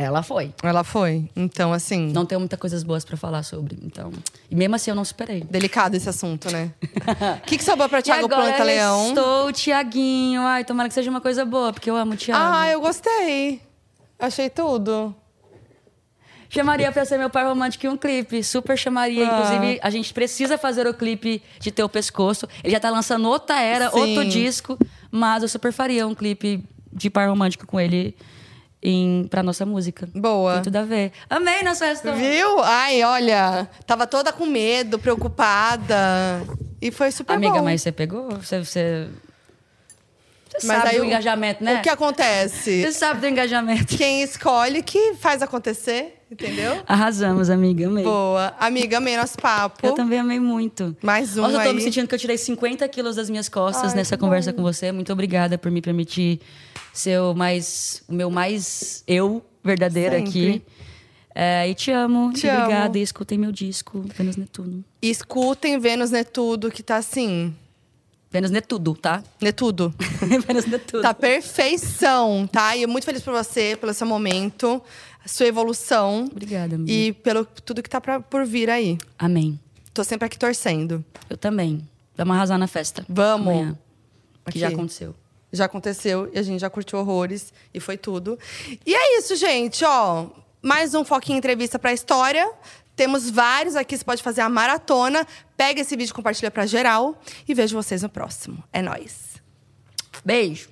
Speaker 2: Ela foi.
Speaker 1: Ela foi. Então, assim.
Speaker 2: Não tenho muitas coisas boas pra falar sobre. Então. E mesmo assim eu não superei.
Speaker 1: Delicado esse assunto, né? O [laughs] que, que sobrou pra
Speaker 2: agora
Speaker 1: Planta Leão?
Speaker 2: Estou Tiaguinho. Ai, tomara que seja uma coisa boa, porque eu amo o Thiago.
Speaker 1: Ah, eu gostei. Achei tudo.
Speaker 2: Chamaria pra ser meu par romântico em um clipe. Super chamaria.
Speaker 1: Ah.
Speaker 2: Inclusive, a gente precisa fazer o clipe de Teu Pescoço. Ele já tá lançando outra era,
Speaker 1: Sim.
Speaker 2: outro disco. Mas eu super faria um clipe de par romântico com ele em, pra nossa música.
Speaker 1: Boa.
Speaker 2: Tem tudo a ver. Amei nossa festa.
Speaker 1: Viu? Ai, olha. Tava toda com medo, preocupada. E foi super
Speaker 2: Amiga,
Speaker 1: bom.
Speaker 2: mas você pegou? Você, você, você
Speaker 1: Mas
Speaker 2: sabe
Speaker 1: aí
Speaker 2: do
Speaker 1: o-
Speaker 2: engajamento, né?
Speaker 1: O que acontece?
Speaker 2: Você sabe do engajamento.
Speaker 1: Quem escolhe que faz acontecer, entendeu?
Speaker 2: Arrasamos, amiga. Amei.
Speaker 1: Boa. Amiga, amei nosso papo.
Speaker 2: Eu também amei muito.
Speaker 1: Mais um
Speaker 2: Nossa, eu tô
Speaker 1: aí.
Speaker 2: me sentindo que eu tirei 50 quilos das minhas costas
Speaker 1: Ai,
Speaker 2: nessa conversa
Speaker 1: bom.
Speaker 2: com você. Muito obrigada por me permitir ser o mais o meu mais eu verdadeira
Speaker 1: Sempre.
Speaker 2: aqui. É, e te amo.
Speaker 1: Te
Speaker 2: obrigada.
Speaker 1: amo.
Speaker 2: E escutem meu disco, Vênus Netuno.
Speaker 1: E escutem Vênus Netudo, que tá assim.
Speaker 2: Vênus Netudo, tá? [laughs]
Speaker 1: Netudo. [laughs]
Speaker 2: Vênus Netudo.
Speaker 1: Tá perfeição, tá? E eu muito feliz por você, pelo seu momento, sua evolução.
Speaker 2: Obrigada, amiga.
Speaker 1: E pelo tudo que tá pra, por vir aí.
Speaker 2: Amém.
Speaker 1: Tô sempre aqui torcendo.
Speaker 2: Eu também. Vamos arrasar na festa.
Speaker 1: Vamos.
Speaker 2: Amanhã, que já aconteceu.
Speaker 1: Já aconteceu e a gente já curtiu horrores e foi tudo. E é isso, gente, ó. Mais um foquinho entrevista pra história. Temos vários aqui, você pode fazer a maratona. Pega esse vídeo, compartilha pra geral e vejo vocês no próximo. É nóis.
Speaker 2: Beijo.